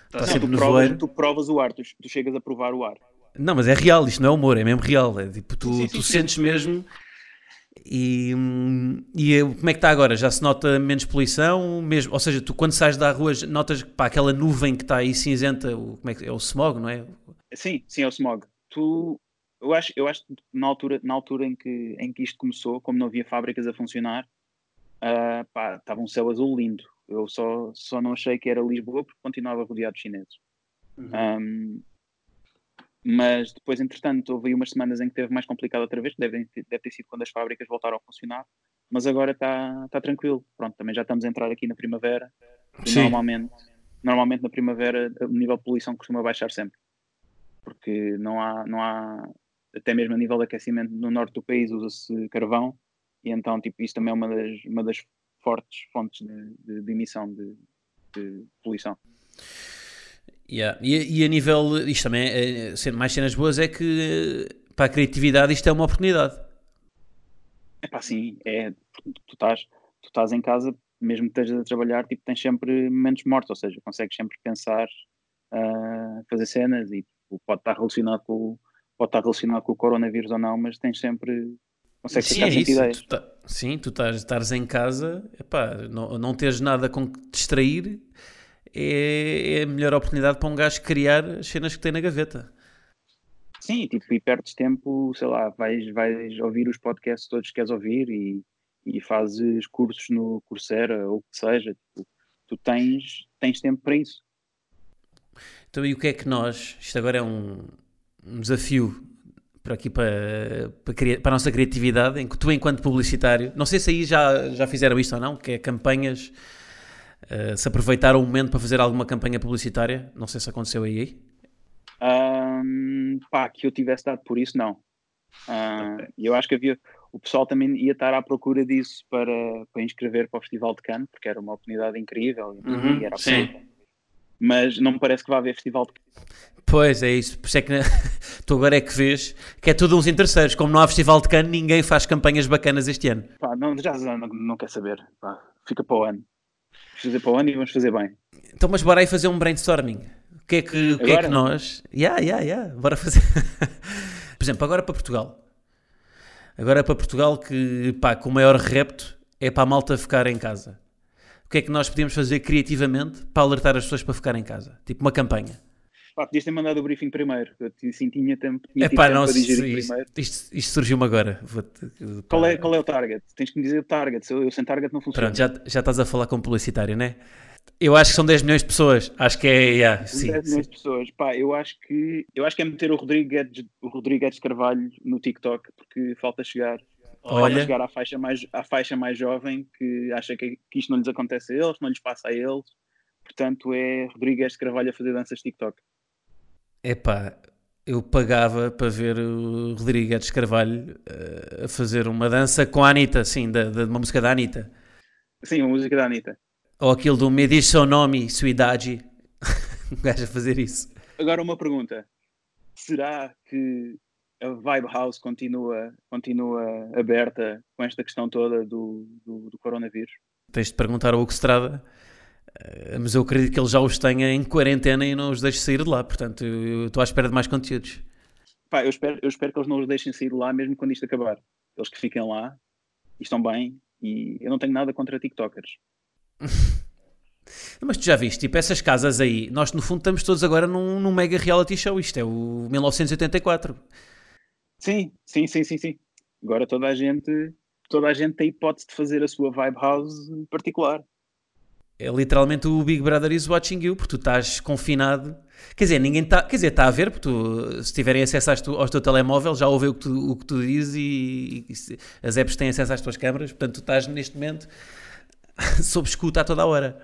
Está sempre tu, no provas, tu provas o ar, tu, tu, chegas a provar o ar. Não, mas é real, isto não é humor, é mesmo real. É tipo, tu, Sim, sim, tu sim, sentes mesmo. E, e como é que está agora? Já se nota menos poluição? Mesmo, ou seja, tu quando sais da rua notas pá, aquela nuvem que está aí cinzenta, o, como é, que, é o smog, não é? Sim, sim, é o smog. Tu, eu acho, eu acho que na altura, na altura em, que, em que isto começou, como não havia fábricas a funcionar, ah, pá, estava um céu azul lindo. Eu só, só não achei que era Lisboa porque continuava rodeado de chineses. Um, mas depois, entretanto, houve aí umas semanas em que teve mais complicado outra vez, que deve, ter- deve ter sido quando as fábricas voltaram a funcionar, mas agora está tá tranquilo. Pronto, também já estamos a entrar aqui na primavera Sim. normalmente, normalmente na primavera o nível de poluição costuma baixar sempre, porque não há, não há até mesmo a nível de aquecimento no norte do país usa-se carvão e então tipo, isso também é uma das, uma das fortes fontes de, de- de emissão de, de poluição. Yeah. E, e a nível, isto também, é, sendo mais cenas boas, é que para a criatividade isto é uma oportunidade. É pá, sim, é, tu estás, tu estás em casa, mesmo que estejas a trabalhar, tipo, tens sempre momentos mortos, ou seja, consegues sempre pensar, ah, fazer cenas e tipo, pode estar relacionado com o- pode estar relacionado com o coronavírus ou não, mas tens sempre consegues Sim, é isso. ideias. Tu tá- sim, tu estás, em casa, epá, não, não teres nada com que te distrair é, é a melhor oportunidade para um gajo criar as cenas que tem na gaveta. Sim, tipo, e perdes tempo, sei lá, vais, vais ouvir os podcasts todos que queres ouvir e, e fazes cursos no Coursera ou o que seja, tipo, tu tens, tens tempo para isso. Então, e o que é que nós, isto agora é um, um desafio para aqui para, para, para a nossa criatividade, em que tu, enquanto publicitário, não sei se aí já, já fizeram isto ou não, que é campanhas, eh, se aproveitaram o momento para fazer alguma campanha publicitária, não sei se aconteceu aí. Ahm, pá, que eu tivesse dado por isso, não. E eu acho que havia, o pessoal também ia estar à procura disso para, para inscrever para o Festival de Cannes, porque era uma oportunidade incrível Uhum, e era sim. Mas não me parece que vá haver Festival de Cannes. Pois é isso, por isso é que tu agora é que vês que é tudo uns interesseiros. Como não há Festival de Cannes, ninguém faz campanhas bacanas este ano. Pá, não, já já não, não quer saber. Pá, fica para o ano. Vamos fazer para o ano e vamos fazer bem. Então, mas bora aí fazer um brainstorming. O que é que, o que, é que nós. Yeah, yeah, yeah. Bora fazer. Por exemplo, agora para Portugal. Agora para Portugal, que pá, com o maior repto é para a malta ficar em casa. O que é que nós podíamos fazer criativamente para alertar as pessoas para ficar em casa? Tipo uma campanha. Pá, podias ter mandado o briefing primeiro. Eu assim, tinha tempo, tinha É pá, tempo não, para digerir isto, primeiro. isto, isto surgiu-me agora. Qual é, qual é o target? Tens que me dizer o target. Eu, eu sem target não funciona. Pronto, já, já estás a falar como publicitário, né? Eu acho que são 10 milhões de pessoas. Acho que é. Yeah, sim, 10 sim. milhões de pessoas. Pá, eu acho que eu acho que é meter o Rodrigo Guedes, o Rodrigo Guedes Carvalho no TikTok porque falta chegar, Olha. falta chegar à faixa mais à faixa mais jovem que acha que, que isto não lhes acontece a eles, não lhes passa a eles. Portanto, é Rodrigo Guedes Carvalho a fazer danças TikTok. Epá, eu pagava para ver o Rodrigo Guedes Carvalho eh, a fazer uma dança com a Anitta, sim, da, da- de uma música da Anitta. Sim, a música da Anitta. Ou aquilo do Me diz seu nome, sua idade. um gajo a fazer isso. Agora uma pergunta. Será que a Vibe House continua, continua aberta com esta questão toda do, do, do coronavírus? Tens de perguntar ao Hugo Estrada, eh, mas eu acredito que ele já os tenha em quarentena e não os deixe sair de lá. Portanto, eu eu estou à espera de mais conteúdos. Pá, eu espero, eu espero que eles não os deixem sair de lá mesmo quando isto acabar. Eles que fiquem lá e estão bem. E eu não tenho nada contra TikTokers. Mas tu já viste, tipo, essas casas aí, nós no fundo estamos todos agora num, num mega reality show. Isto é o 1984. Sim, sim, sim, sim, sim. Agora toda a gente, toda a gente tem hipótese de fazer a sua Vibe House particular. É literalmente o Big Brother is watching you, porque tu estás confinado. Quer dizer, ninguém está. Quer dizer, está a ver, porque tu, se tiverem acesso às tu- ao teu telemóvel, já ouvem o que tu, o que tu dizes e, e se- as apps têm acesso às tuas câmaras, portanto, tu estás neste momento sob escuta a toda a hora.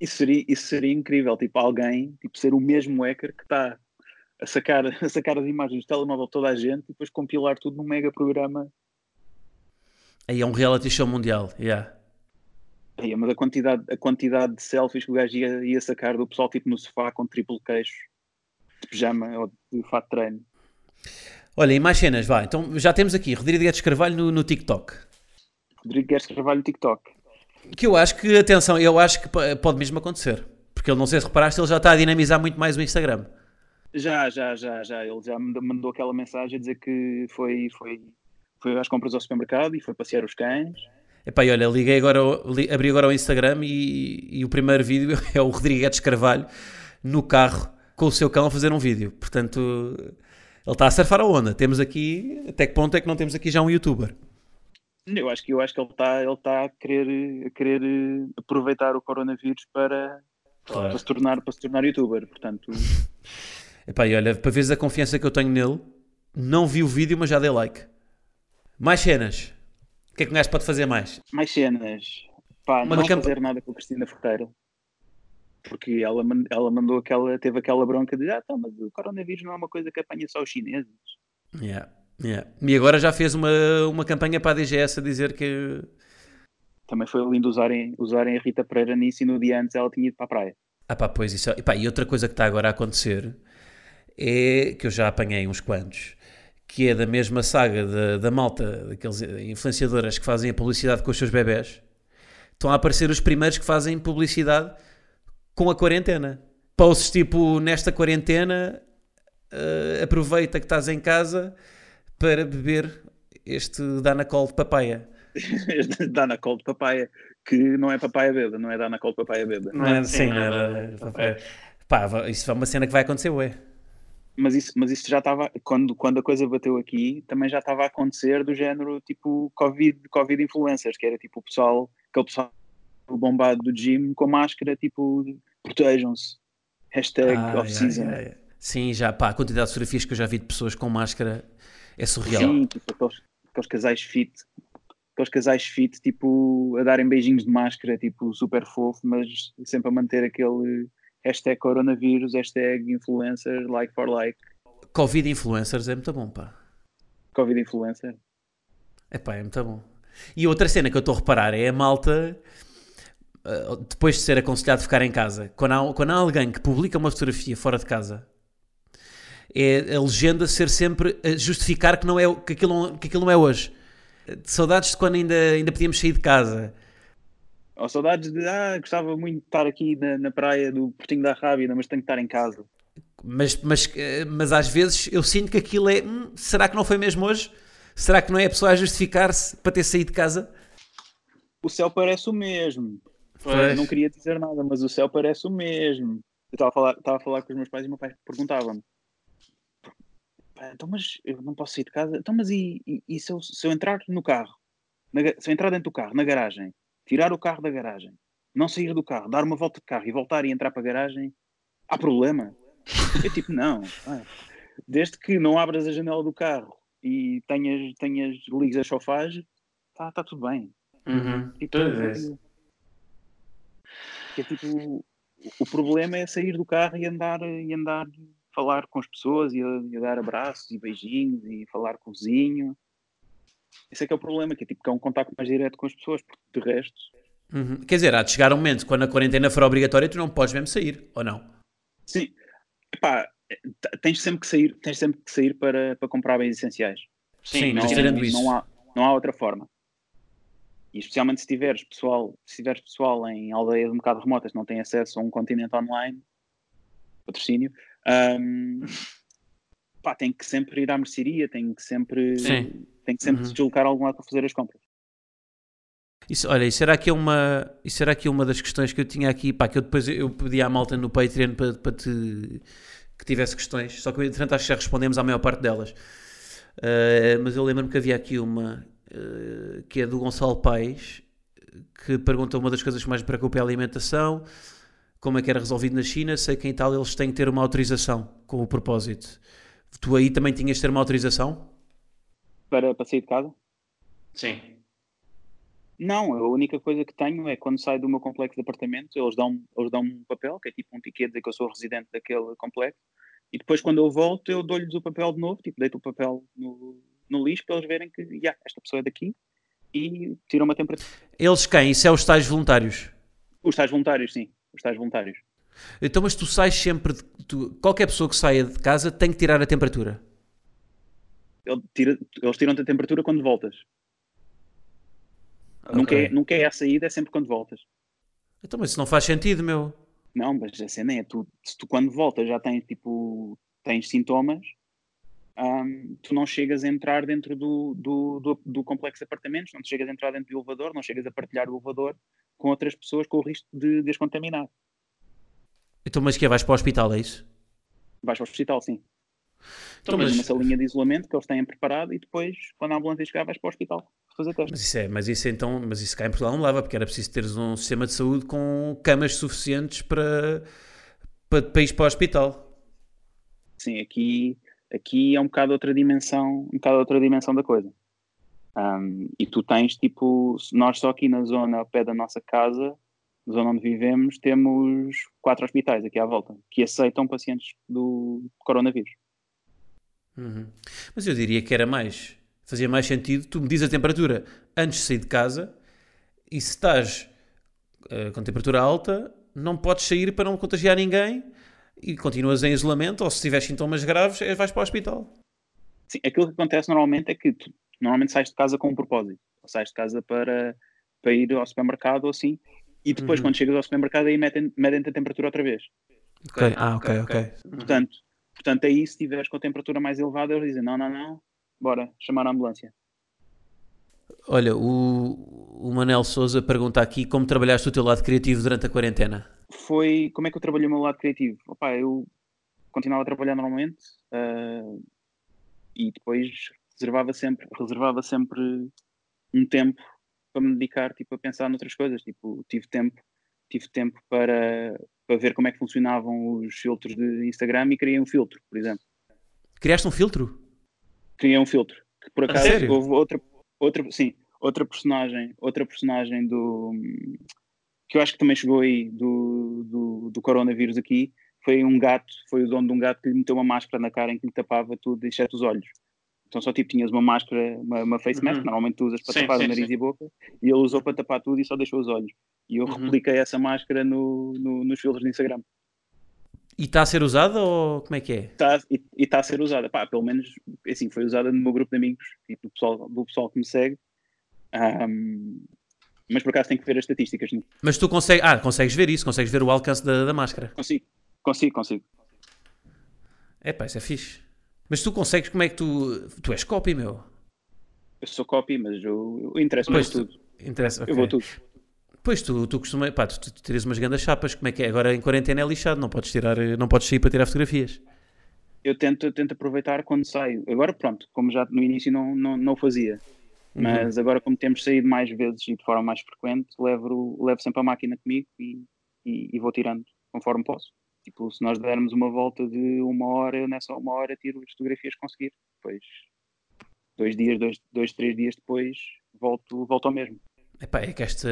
Isso seria, isso seria incrível, tipo alguém, tipo ser o mesmo hacker que está a sacar, a sacar as imagens do telemóvel de toda a gente e depois compilar tudo num mega programa. Aí é um reality show mundial, yeah. Aí, mas a quantidade, a quantidade de selfies que o gajo ia, ia sacar do pessoal tipo no sofá com triplo queixo, de pijama ou de fato de treino. Olha, e mais cenas, vá. Então já temos aqui Rodrigo Guedes Carvalho no, no TikTok. Rodrigo Guedes Carvalho no TikTok. Que eu acho que, atenção, eu acho que pode mesmo acontecer. Porque ele, não sei se reparaste, ele já está a dinamizar muito mais o Instagram. Já, já, já, já. Ele já me mandou aquela mensagem a dizer que foi, foi, foi às compras ao supermercado e foi passear os cães. Epá, e olha, liguei agora, li- abri agora o Instagram e, e o primeiro vídeo é o Rodrigues Carvalho no carro com o seu cão a fazer um vídeo. Portanto, ele está a surfar a onda. Temos aqui, até que ponto é que não temos aqui já um youtuber? Eu acho que, eu acho que ele está ele tá a, querer, a querer eh, aproveitar o coronavírus para, para, se tornar, para se tornar youtuber. Portanto, Epá, e olha, para veres a confiança que eu tenho nele, não vi o vídeo, mas já dei like. Mais cenas. O que é que um gajo pode fazer mais? mais cenas. Pá, Uma não campa- fazer nada com a Cristina Ferreira. Porque ela, ela mandou aquela, teve aquela bronca de ah, tá, mas o coronavírus não é uma coisa que apanha só os chineses. Yeah, yeah. E agora já fez uma, uma campanha para a DGS a dizer que. Também foi lindo usarem, usarem a Rita Pereira nisso e no dia antes ela tinha ido para a praia. Ah pá, pois isso. Epá, e outra coisa que está agora a acontecer é que eu já apanhei uns quantos, que é da mesma saga da, da malta, daqueles influenciadoras que fazem a publicidade com os seus bebés. Estão a aparecer os primeiros que fazem publicidade com a quarentena. Posts tipo, nesta quarentena, eh, aproveita que estás em casa para beber este Danacol de papaya. Danacol de papaya, que não é papaya beba, não é Danacol de papaya beba. Não é? Sim, não era papaya. Pá, isso é uma cena que vai acontecer, ué. Mas isso, mas isso já estava, quando, quando a coisa bateu aqui, também já estava a acontecer do género tipo Covid, COVID influencers, que era tipo o pessoal, aquele pessoal bombado do gym com máscara, tipo protejam-se. Hashtag Ah, off-season. yeah, yeah, yeah. Sim, já, pá, a quantidade de fotografias que eu já vi de pessoas com máscara é surreal. Sim, tipo aqueles, aqueles casais fit, aqueles casais fit, tipo, a darem beijinhos de máscara, tipo, super fofo, mas sempre a manter aquele hashtag coronavírus, hashtag influencer, like for like, Covid influencers é muito bom, pá. Covid influencer. É pá, é muito bom. E outra cena que eu estou a reparar é a malta, ah, depois de ser aconselhado a ficar em casa, quando há, quando há alguém que publica uma fotografia fora de casa, é a legenda ser sempre a justificar que, não é, que, aquilo, não- que aquilo não é hoje. De saudades de quando ainda, ainda podíamos sair de casa. Ou saudades de, ah, gostava muito de estar aqui na, na praia do Portinho da Rábida, mas tenho que estar em casa. Mas, mas, eh, mas às vezes eu sinto que aquilo é. "Hum, será que não foi mesmo hoje? Será que não é a pessoa a justificar-se para ter saído de casa? O céu parece o mesmo. Pois. Não queria dizer nada, mas o céu parece o mesmo. Eu estava a falar, estava a falar com os meus pais e o meu pai perguntava-me: "Pá, então, mas eu não posso sair de casa? Então, mas e, e- e se, eu, se eu entrar no carro, na se eu entrar dentro do carro, na garagem, tirar o carro da garagem, não sair do carro, dar uma volta de carro e voltar e entrar para a garagem, há problema? Eu tipo, não. ah, Desde que não abras a janela do carro e tenhas, tenhas ligues a chofagem, está tá tudo bem. Tipo, que é tipo, o problema é sair do carro e andar, e andar falar com as pessoas e, e dar abraços e beijinhos e falar com o vizinho. Esse é que é o problema, que é tipo que é um contacto mais direto com as pessoas, porque de resto, Uhum. Quer dizer, há de chegar um momento quando a quarentena for obrigatória, tu não podes mesmo sair, ou não? sim, tens sempre que sair, tens sempre que sair para, para comprar bens essenciais. Sim, não, mas tirando não, isso. há, não há outra forma. E especialmente se tiveres pessoal, se tiveres pessoal em aldeias um bocado remotas que não têm acesso a um continente online, patrocínio, hum, pá, tem que sempre ir à mercearia, tem que sempre, Sim. tem que sempre Uhum. se deslocar algum lado para fazer as compras. Isso, olha, isso era, aqui uma, isso era aqui uma das questões que eu tinha aqui, pá, que eu depois eu pedi à malta no Patreon para, para te, que tivesse questões, só que entretanto acho que já respondemos à maior parte delas. Uh, mas eu lembro-me que havia aqui uma uh, que é do Gonçalo Paes, que pergunta uma das coisas que mais me preocupa é a alimentação, como é que era resolvido na China, sei que em Itália eles têm que ter uma autorização com o propósito. Tu aí também tinhas de ter uma autorização? Para, para sair de casa? Sim. Não, a única coisa que tenho é quando saio do meu complexo de apartamentos, eles dão, eles dão um papel, que é tipo um ticket dizer que eu sou residente daquele complexo, e depois quando eu volto eu dou-lhes o papel de novo, tipo, deito o papel no, no lixo para eles verem que, yeah, esta pessoa é daqui, e tiram uma temperatura. Eles quem? Isso é os tais voluntários? Os tais voluntários, sim, os tais voluntários. Então, mas tu sais sempre. de- tu- qualquer pessoa que saia de casa tem que tirar a temperatura. Ele tira- eles tiram-te a temperatura quando voltas. Nunca, Ok. é, nunca é a saída, é sempre quando voltas. Então, mas isso não faz sentido, meu. Não, mas a cena é tu, se tu quando voltas já tens tipo tens sintomas, um, tu não chegas a entrar dentro do, do, do, do, complexo de apartamentos, não chegas a entrar dentro do elevador, não chegas a partilhar o elevador com outras pessoas com o risco de descontaminar. Então, mas que é? Vais para o hospital, é isso? Vais para o hospital, sim. Então, mas... uma salinha de isolamento que eles têm preparado e depois, quando a ambulância chegar, vais para o hospital fazer teste. Mas isso é, mas isso então, mas isso cá em Portugal não leva, porque era preciso teres um sistema de saúde com camas suficientes para, para, para ir para o hospital. Sim, aqui Aqui é um bocado outra dimensão, um bocado outra dimensão da coisa. Um, e tu tens tipo, nós só aqui na zona ao pé da nossa casa, zona onde vivemos, temos quatro hospitais aqui à volta que aceitam pacientes do coronavírus. Uhum. Mas eu diria que era mais, fazia mais sentido, tu me dizes a temperatura antes de sair de casa e se estás uh, com temperatura alta, não podes sair para não contagiar ninguém e continuas em isolamento, ou se tiveres sintomas graves, vais para o hospital. Sim, aquilo que acontece normalmente é que tu normalmente sais de casa com um propósito. Ou sais de casa para, para ir ao supermercado ou assim, e depois, uhum. quando chegas ao supermercado, aí medem-te medem a temperatura outra vez. Ok, ah, ok, ok. Portanto, portanto, aí se estiveres com a temperatura mais elevada, eles dizem: não, não, não, bora, chamar a ambulância. Olha, o, o Manel Souza pergunta aqui como trabalhaste o teu lado criativo durante a quarentena foi como é que eu trabalhei o meu lado criativo. Opa, eu continuava a trabalhar normalmente uh, e depois reservava sempre, reservava sempre um tempo para me dedicar tipo, a pensar noutras coisas. Tipo, tive tempo, tive tempo para, para ver como é que funcionavam os filtros de Instagram e criei um filtro, por exemplo. Criaste um filtro? Criei um filtro. Que por acaso houve outra, outra, sim, outra personagem, outra personagem do que eu acho que também chegou aí do, do, do, coronavírus aqui, foi um gato, foi o dono de um gato que lhe meteu uma máscara na cara em que lhe tapava tudo, exceto os olhos. Então só tipo tinhas uma máscara, uma, uma face mask, uhum. normalmente tu usas para sim, tapar sim, o nariz sim. e boca, e ele usou para tapar tudo e só deixou os olhos. E eu uhum. repliquei essa máscara no, no, nos filtros do Instagram. E está a ser usada ou como é que é? Tá, e está a ser usada, pá, pelo menos assim, foi usada no meu grupo de amigos e do pessoal, do pessoal que me segue. Um, mas por acaso tem que ver as estatísticas. Né? Mas tu consegues, ah, consegues ver isso, consegues ver o alcance da, da máscara. Consigo, consigo, consigo. É pá, isso é fixe. Mas tu consegues, como é que tu. Tu és copy, meu? Eu sou copy, mas eu, eu interesso-me tudo. Interessa, okay. Eu vou tudo. Pois tu, tu costumas, pá, tu, tu, tu tiras umas grandes chapas, como é que é? Agora em quarentena é lixado, não podes tirar, não podes sair para tirar fotografias. Eu tento, eu tento aproveitar quando saio. Agora pronto, como já no início não, não, não fazia. Uhum. Mas uhum. agora, como temos saído mais vezes e de forma mais frequente, levo, levo sempre a máquina comigo e, e, e, vou tirando conforme posso. Tipo, se nós dermos uma volta de uma hora, eu nessa uma hora tiro as fotografias conseguir. Depois, dois dias, dois, dois três dias depois, volto, volto ao mesmo. Epá, é que esta.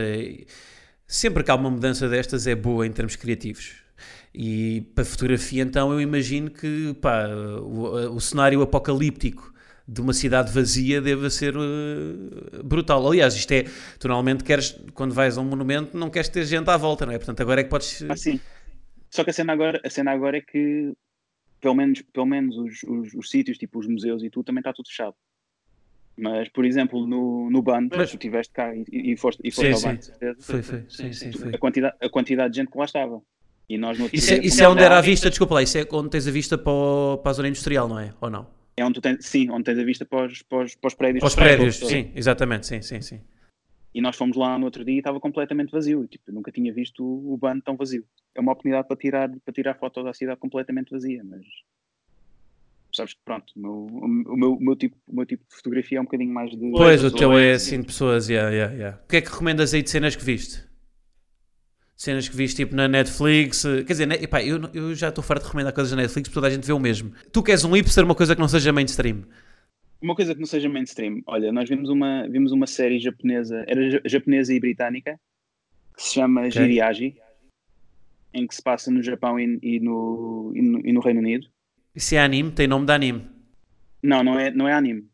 Sempre que há uma mudança destas é boa em termos criativos. E para fotografia, então, eu imagino que pá, o, o cenário apocalíptico de uma cidade vazia deve ser uh, brutal. Aliás, isto é, tu normalmente queres, quando vais a um monumento, não queres ter gente à volta, não é? Portanto, agora é que podes. Ah, sim. Só que a cena agora, a cena agora é que, pelo menos, pelo menos os, os, os sítios, tipo os museus e tudo, também está tudo fechado. Mas, por exemplo, no, no bando, Mas... tu estiveste cá e, e foste, e foste sim, ao sim. bando, Foi, foi, sim, sim, foi. A quantidade, a quantidade de gente que lá estava. E nós no isso, é, isso é onde era a vista, desculpa lá, isso é onde tens a vista para, o, para a zona industrial, não é? Ou não? É onde tu tens, sim, onde tens a vista para os, para os, para os prédios. Para os prédios, sim, exatamente, sim, sim, sim. E nós fomos lá no outro dia e estava completamente vazio. Tipo, nunca tinha visto o, o bando tão vazio. É uma oportunidade para tirar, para tirar foto da cidade completamente vazia, mas sabes que pronto, o meu, o meu, o meu, tipo, o meu tipo de fotografia é um bocadinho mais de. Pois, o teu é assim de pessoas, yeah, yeah, yeah. O que é que recomendas aí de cenas que viste? cenas que viste tipo na Netflix. Quer dizer, epá, eu, eu já estou farto de recomendar coisas na Netflix porque toda a gente vê o mesmo. Tu queres um hipster, uma coisa que não seja mainstream? Uma coisa que não seja mainstream. Olha, nós vimos uma, vimos uma série japonesa, era japonesa e britânica, que se chama okay. Jiriaji, em que se passa no Japão e, e, no, e, no, e no Reino Unido. Isso é anime? Tem nome de anime? Não, não é, não é anime.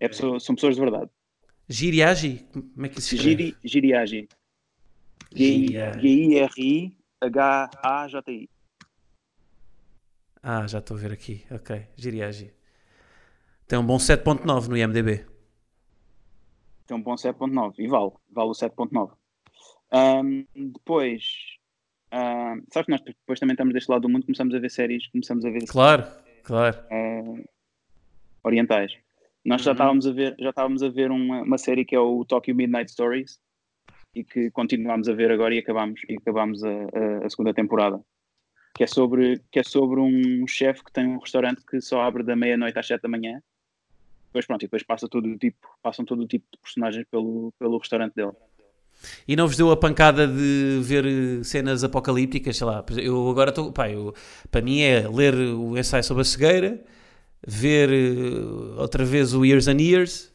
É pessoa, são pessoas de verdade. Jiriaji? Como é que se chama? Giri, Giriaji. G-I-R-I-H-A-J-I. Ah, já estou a ver aqui. Ok, Giriagi. Tem um bom 7.9 no IMDB. Tem um bom 7.9 e vale. Vale o 7.9. Um, depois, Uh, só que nós depois também estamos deste lado do mundo, começamos a ver séries, começamos a ver Claro, claro. uh, orientais. Nós já Uhum. estávamos a ver, já estávamos a ver uma, uma série que é o Tokyo Midnight Stories e que continuámos a ver agora e acabámos, e acabámos a, a- a segunda temporada. Que é sobre, que é sobre um chefe que tem um restaurante que só abre da meia-noite às sete da manhã. Depois pronto, e depois passa todo o tipo, passam todo o tipo de personagens pelo, pelo restaurante dele. E não vos deu a pancada de ver eh, cenas apocalípticas, sei lá. Eu agora estou. Pá, eu, para mim é ler o ensaio sobre a cegueira, ver eh, outra vez o Years and Years.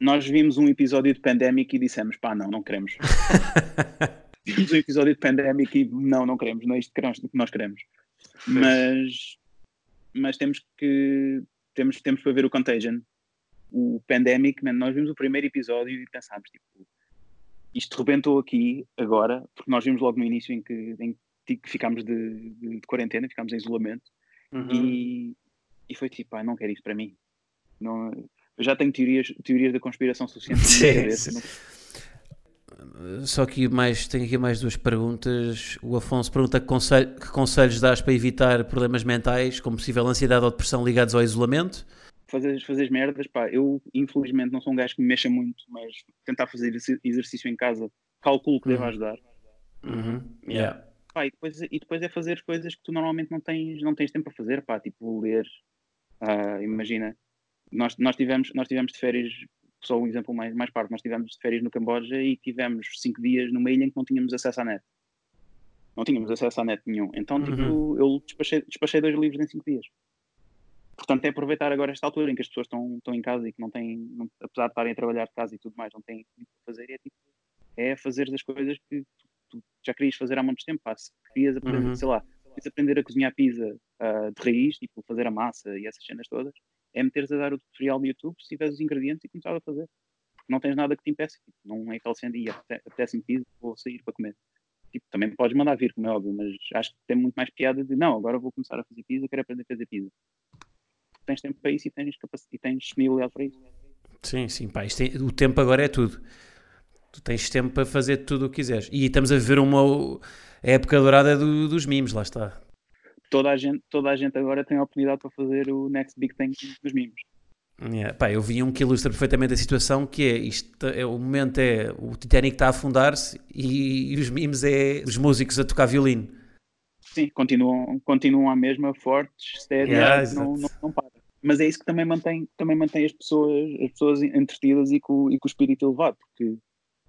Nós vimos um episódio de Pandemic e dissemos, pá, não, não queremos. vimos um episódio de Pandemic e não, não queremos, não é isto que nós, que nós queremos. Mas, mas temos que temos, temos para ver o Contagion. O Pandemic, man, nós vimos o primeiro episódio e pensámos, tipo, isto rebentou aqui agora, porque nós vimos logo no início em que, em que ficámos de, de, de quarentena, ficámos em isolamento, e, e foi tipo, ah, não quero isto para mim. Não, eu já tenho teorias, teorias da conspiração suficiente Sim, cabeça. sim. não- Só que mais, tenho aqui mais duas perguntas. O Afonso pergunta que, conselho- que conselhos dás para evitar problemas mentais, como possível ansiedade ou depressão ligados ao isolamento. Fazer, fazer as merdas, pá, eu infelizmente não sou um gajo que me mexa muito, mas tentar fazer exercício em casa, calculo que deve Uhum. ajudar. Yeah. Pá, e, depois, e depois é fazer as coisas que tu normalmente não tens, não tens tempo para fazer, pá, tipo ler, ah, imagina, nós, nós, tivemos, nós tivemos de férias, só um exemplo mais, mais parte, nós tivemos de férias no Camboja e tivemos cinco dias numa ilha em que não tínhamos acesso à net. Não tínhamos acesso à net nenhum. Então, tipo, eu despachei, despachei dois livros em cinco dias. Portanto, é aproveitar agora esta altura em que as pessoas estão, estão em casa e que não têm, não- apesar de estarem a trabalhar de casa e tudo mais, não têm muito para fazer. É, tipo, é fazer as coisas que tu, tu já querias fazer há muito tempo. Pá. Se querias aprender, Uhum. sei lá, querias aprender a cozinhar pizza ah, de raiz, tipo fazer a massa e essas cenas todas, é meteres a dar o tutorial no YouTube, se tiveres os ingredientes e começar a fazer. Porque não tens nada que te impeça. Tipo, não é aquele e apete- apetece-me pizza, vou sair para comer. Tipo, também podes mandar vir, como é óbvio, mas acho que tem muito mais piada de não, agora vou começar a fazer pizza, quero aprender a fazer pizza. Tens tempo para isso e tens, capac... e tens disponibilidade para isso. Sim, sim, pá, é- o tempo agora é tudo. Tu tens tempo para fazer tudo o que quiseres. E estamos a viver uma época dourada do- dos memes, lá está. Toda a, gente, toda a gente agora tem a oportunidade para fazer o next big thing dos mimos. Yeah. Pá, eu vi um que ilustra perfeitamente a situação, que é, isto, é o momento é, o Titanic está a afundar-se e, e os memes é os músicos a tocar violino. Sim, continuam, continuam a mesma, fortes, steady, Yeah, não, não, não para. Mas é isso que também mantém, também mantém as pessoas, as pessoas entretidas e com, e com o espírito elevado, porque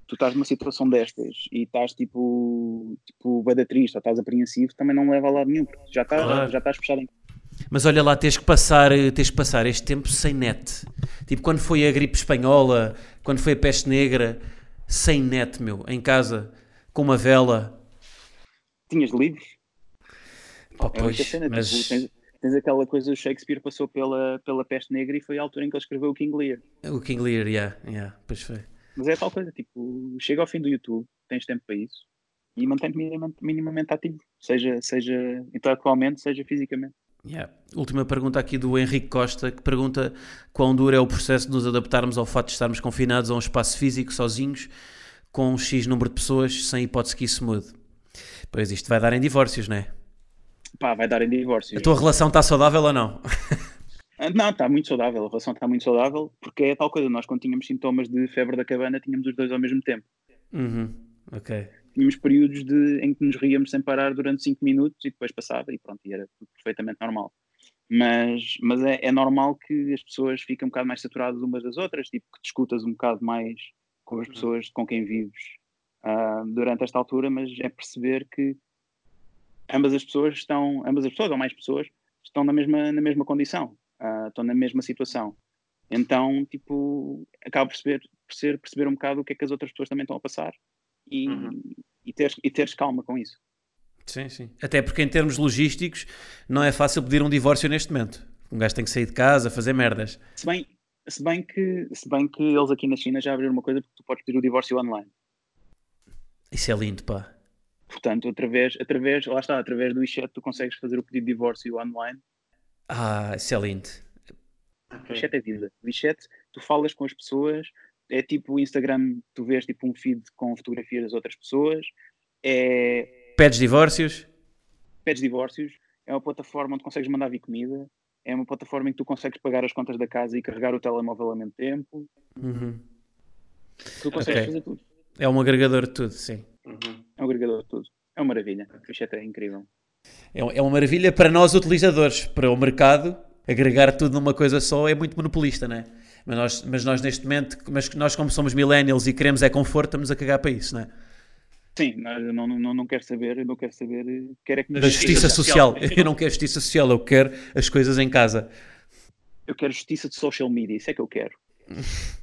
tu estás numa situação destas e estás tipo, tipo bada triste, ou estás apreensivo, também não leva a lado nenhum, porque já estás, Claro. já estás fechado em Mas olha lá, tens que passar, eh, tens que passar este tempo sem net. Tipo, quando foi a gripe espanhola, quando foi a peste negra, sem net, meu, em casa, com uma vela. Tinhas livros? Pá, É pois, cena, mas... tipo, tens, tens aquela coisa, o Shakespeare passou pela, pela peste negra e foi a altura em que ele escreveu o King Lear. O King Lear, yeah, yeah, pois foi. Mas é tal coisa, tipo, chega ao fim do YouTube, tens tempo para isso e mantém-te minimamente, ativo, seja, seja intelectualmente, seja fisicamente. Yeah. Última pergunta aqui do Henrique Costa, que pergunta quão duro é o processo de nos adaptarmos ao fato de estarmos confinados a um espaço físico, sozinhos, com um X número de pessoas, sem hipótese que isso mude. Pois isto vai dar em divórcios, não é? Pá, vai dar em divórcio. A tua relação está saudável ou não? Ah, Não, está muito saudável, a relação está muito saudável, porque é tal coisa, nós quando tínhamos sintomas de febre da cabana, tínhamos os dois ao mesmo tempo. Uhum, ok. Tínhamos períodos de, em que nos ríamos sem parar durante 5 minutos e depois passava e pronto, e era tudo perfeitamente normal. Mas, mas é, é normal que as pessoas fiquem um bocado mais saturadas umas das outras, tipo que discutas um bocado mais com as pessoas com quem vives ah, durante esta altura, mas é perceber que ambas as pessoas estão, ambas as pessoas ou mais pessoas estão na mesma, na mesma condição, ah, estão na mesma situação. Então, tipo, acaba por perceber, por ser perceber um bocado o que é que as outras pessoas também estão a passar e, e, teres, e teres calma com isso. Sim, sim. Até porque em termos logísticos não é fácil pedir um divórcio neste momento. Um gajo tem que sair de casa, fazer merdas. Se bem, se bem, que, se bem que eles aqui na China já abriram uma coisa porque tu podes pedir o divórcio online. Isso é lindo, pá. Portanto, através, através, lá está, através do WeChat tu consegues fazer o pedido de divórcio online. Ah, é lindo. O WeChat é vida. O WeChat, tu falas com as pessoas, é tipo o Instagram, tu vês tipo um feed com fotografias das outras pessoas, é, Pedes divórcios? Pedes divórcios. É uma plataforma onde consegues mandar vir comida. É uma plataforma em que tu consegues pagar as contas da casa e carregar o telemóvel ao mesmo tempo. Uhum. Tu consegues Ok. fazer tudo. É um agregador de tudo, sim. É um agregador de tudo. É uma maravilha. O Fichete é incrível. É, é uma maravilha para nós utilizadores. Para o mercado, agregar tudo numa coisa só é muito monopolista, não é? Mas nós, mas nós neste momento, mas nós como somos millennials e queremos é conforto, estamos a cagar para isso, não é? Sim, não, não, não, não quero saber, eu não quero saber, eh, quero é que Da justiça social. Eu não quero justiça social, eu quero as coisas em casa. Eu quero justiça de social media, isso é que eu quero.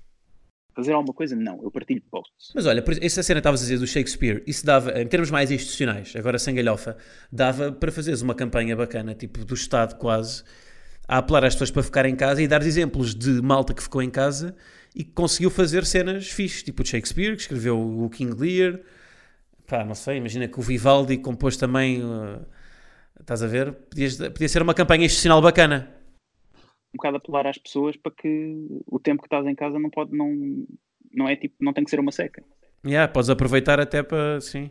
Fazer alguma coisa? Não, eu partilho posts. Mas olha, essa cena que estavas a dizer do Shakespeare, isso dava, em termos mais institucionais, agora sem galhofa, dava para fazeres uma campanha bacana, tipo do Estado quase, a apelar às pessoas para ficarem em casa e dar exemplos de malta que ficou em casa e que conseguiu fazer cenas fixes, tipo o Shakespeare, que escreveu o King Lear, pá, não sei, imagina que o Vivaldi compôs também, uh, estás a ver? Podias- podia ser uma campanha institucional bacana. Um bocado apelar às pessoas para que o tempo que estás em casa não pode, não, não é tipo, não tem que ser uma seca. Yeah, podes aproveitar até para, sim.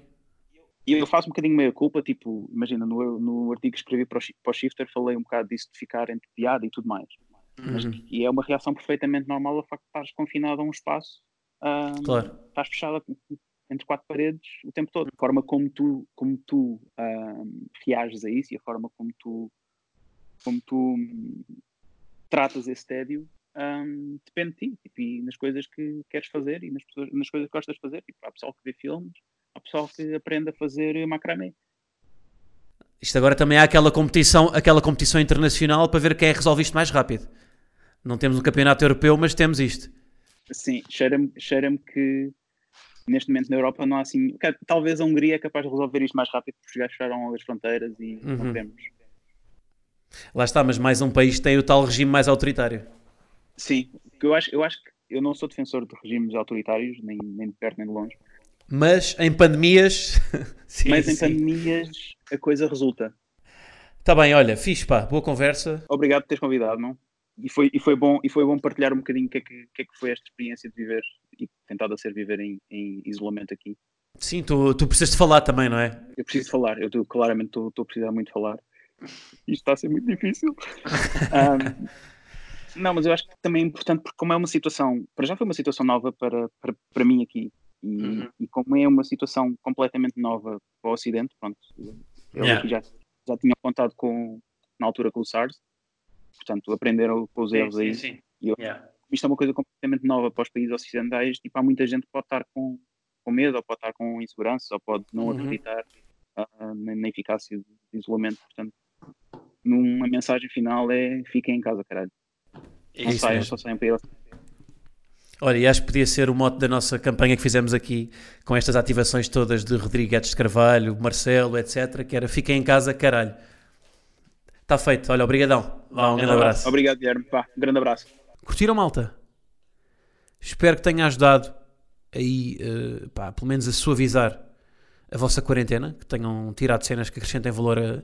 E eu faço um bocadinho meia culpa, tipo, imagina, no, no artigo que escrevi para o, para o Shifter falei um bocado disso de ficar entre piada e tudo mais. Mas, Uhum. e é uma reação perfeitamente normal ao facto de estares confinado a um espaço, ah, Claro. estás fechado entre quatro paredes o tempo todo. A forma como tu, como tu ah, reages a isso e a forma como tu, como tu tratas esse tédio hum, depende de ti tipo, e nas coisas que queres fazer e nas, pessoas, nas coisas que gostas de fazer. Tipo, há pessoal que vê filmes, há pessoal que aprende a fazer macramé. Isto agora também há aquela competição, aquela competição internacional para ver quem é que resolve isto mais rápido. Não temos um campeonato europeu, mas temos isto. Sim, cheira-me cheira que neste momento na Europa não há assim. Talvez a Hungria é capaz de resolver isto mais rápido porque gajos fecharam as fronteiras e Uhum. não queremos. Lá está, mas mais um país tem o tal regime mais autoritário. Sim, eu acho, eu acho que eu não sou defensor de regimes autoritários, nem, nem de perto nem de longe, Mas em pandemias. sim, mas em sim. pandemias a coisa resulta. Tá bem, olha, fixe pá, boa conversa. Obrigado por teres convidado, não? E foi, e foi, bom, e foi bom partilhar um bocadinho o que, é que, que é que foi esta experiência de viver e tentado a ser viver em, em isolamento aqui. Sim, tu, tu precisas de falar também, não é? Eu preciso falar, eu claramente estou a precisar muito de falar. Isto está a ser muito difícil. Ahm, não, mas eu acho que também é importante porque como é uma situação, para já foi uma situação nova para, para, para mim aqui e, Uhum. e como é uma situação completamente nova para o Ocidente, pronto, eu Yeah. aqui já, já tinha contado com, na altura com o SARS, portanto aprenderam com os erros aí. E eu- Isto é uma coisa completamente nova para os países ocidentais, tipo, há muita gente que pode estar com, com medo, ou pode estar com insegurança, ou pode não Uhum. acreditar ah, na, na eficácia do isolamento, portanto, numa mensagem final é fiquem em casa, caralho. Não isso saiam, mesmo. só saiam para eles. Olha, e acho que podia ser o mote da nossa campanha que fizemos aqui, com estas ativações todas de Rodrigues de Carvalho, Marcelo, etc., que era fiquem em casa, caralho. Está feito, olha, obrigadão. Vá, um grande abraço. Obrigado, Guilherme. Pá, um grande abraço. Curtiram, malta? Espero que tenha ajudado aí, eh, pá, pelo menos a suavizar a vossa quarentena, que tenham tirado cenas que acrescentem valor a, a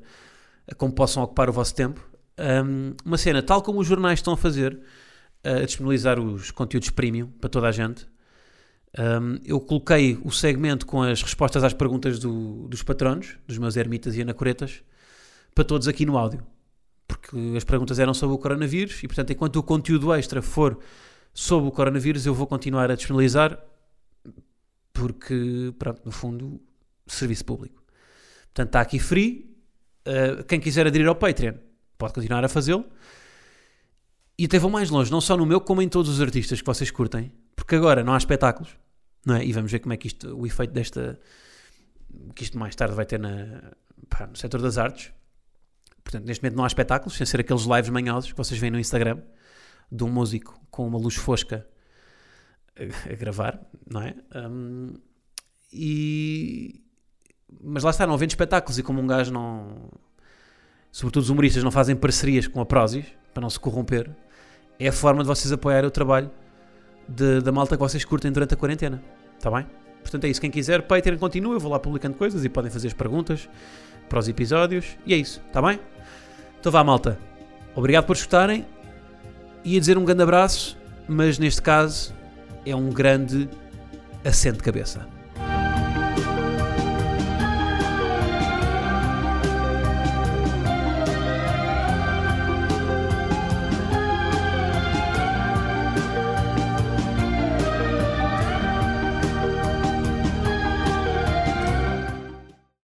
como possam ocupar o vosso tempo. Ahm, uma cena, tal como os jornais estão a fazer, a disponibilizar os conteúdos premium para toda a gente. Ahm, eu coloquei o segmento com as respostas às perguntas do- dos patronos, dos meus ermitas e anacoretas, para todos aqui no áudio. Porque as perguntas eram sobre o coronavírus e, portanto, enquanto o conteúdo extra for sobre o coronavírus, eu vou continuar a disponibilizar porque, pronto, no fundo, serviço público. Portanto, está aqui free. Uh, quem quiser aderir ao Patreon pode continuar a fazê-lo. E até vou mais longe, não só no meu, como em todos os artistas que vocês curtem, porque agora não há espetáculos, não é? E vamos ver como é que isto, o efeito desta, que isto mais tarde vai ter na, pá, no setor das artes. Portanto, neste momento não há espetáculos, sem ser aqueles lives manhosos que vocês veem no Instagram, de um músico com uma luz fosca a, a gravar, não é? Um, e... Mas lá está, não havendo espetáculos e como um gajo não... Sobretudo os humoristas não fazem parcerias com a Prozis, para não se corromper, é a forma de vocês apoiarem o trabalho de- da malta que vocês curtem durante a quarentena, está bem? Portanto é isso, quem quiser, Patreon continua, eu vou lá publicando coisas e podem fazer as perguntas para os episódios, e é isso, está bem? Então vá malta, obrigado por escutarem, ia dizer um grande abraço, mas neste caso é um grande acento de cabeça.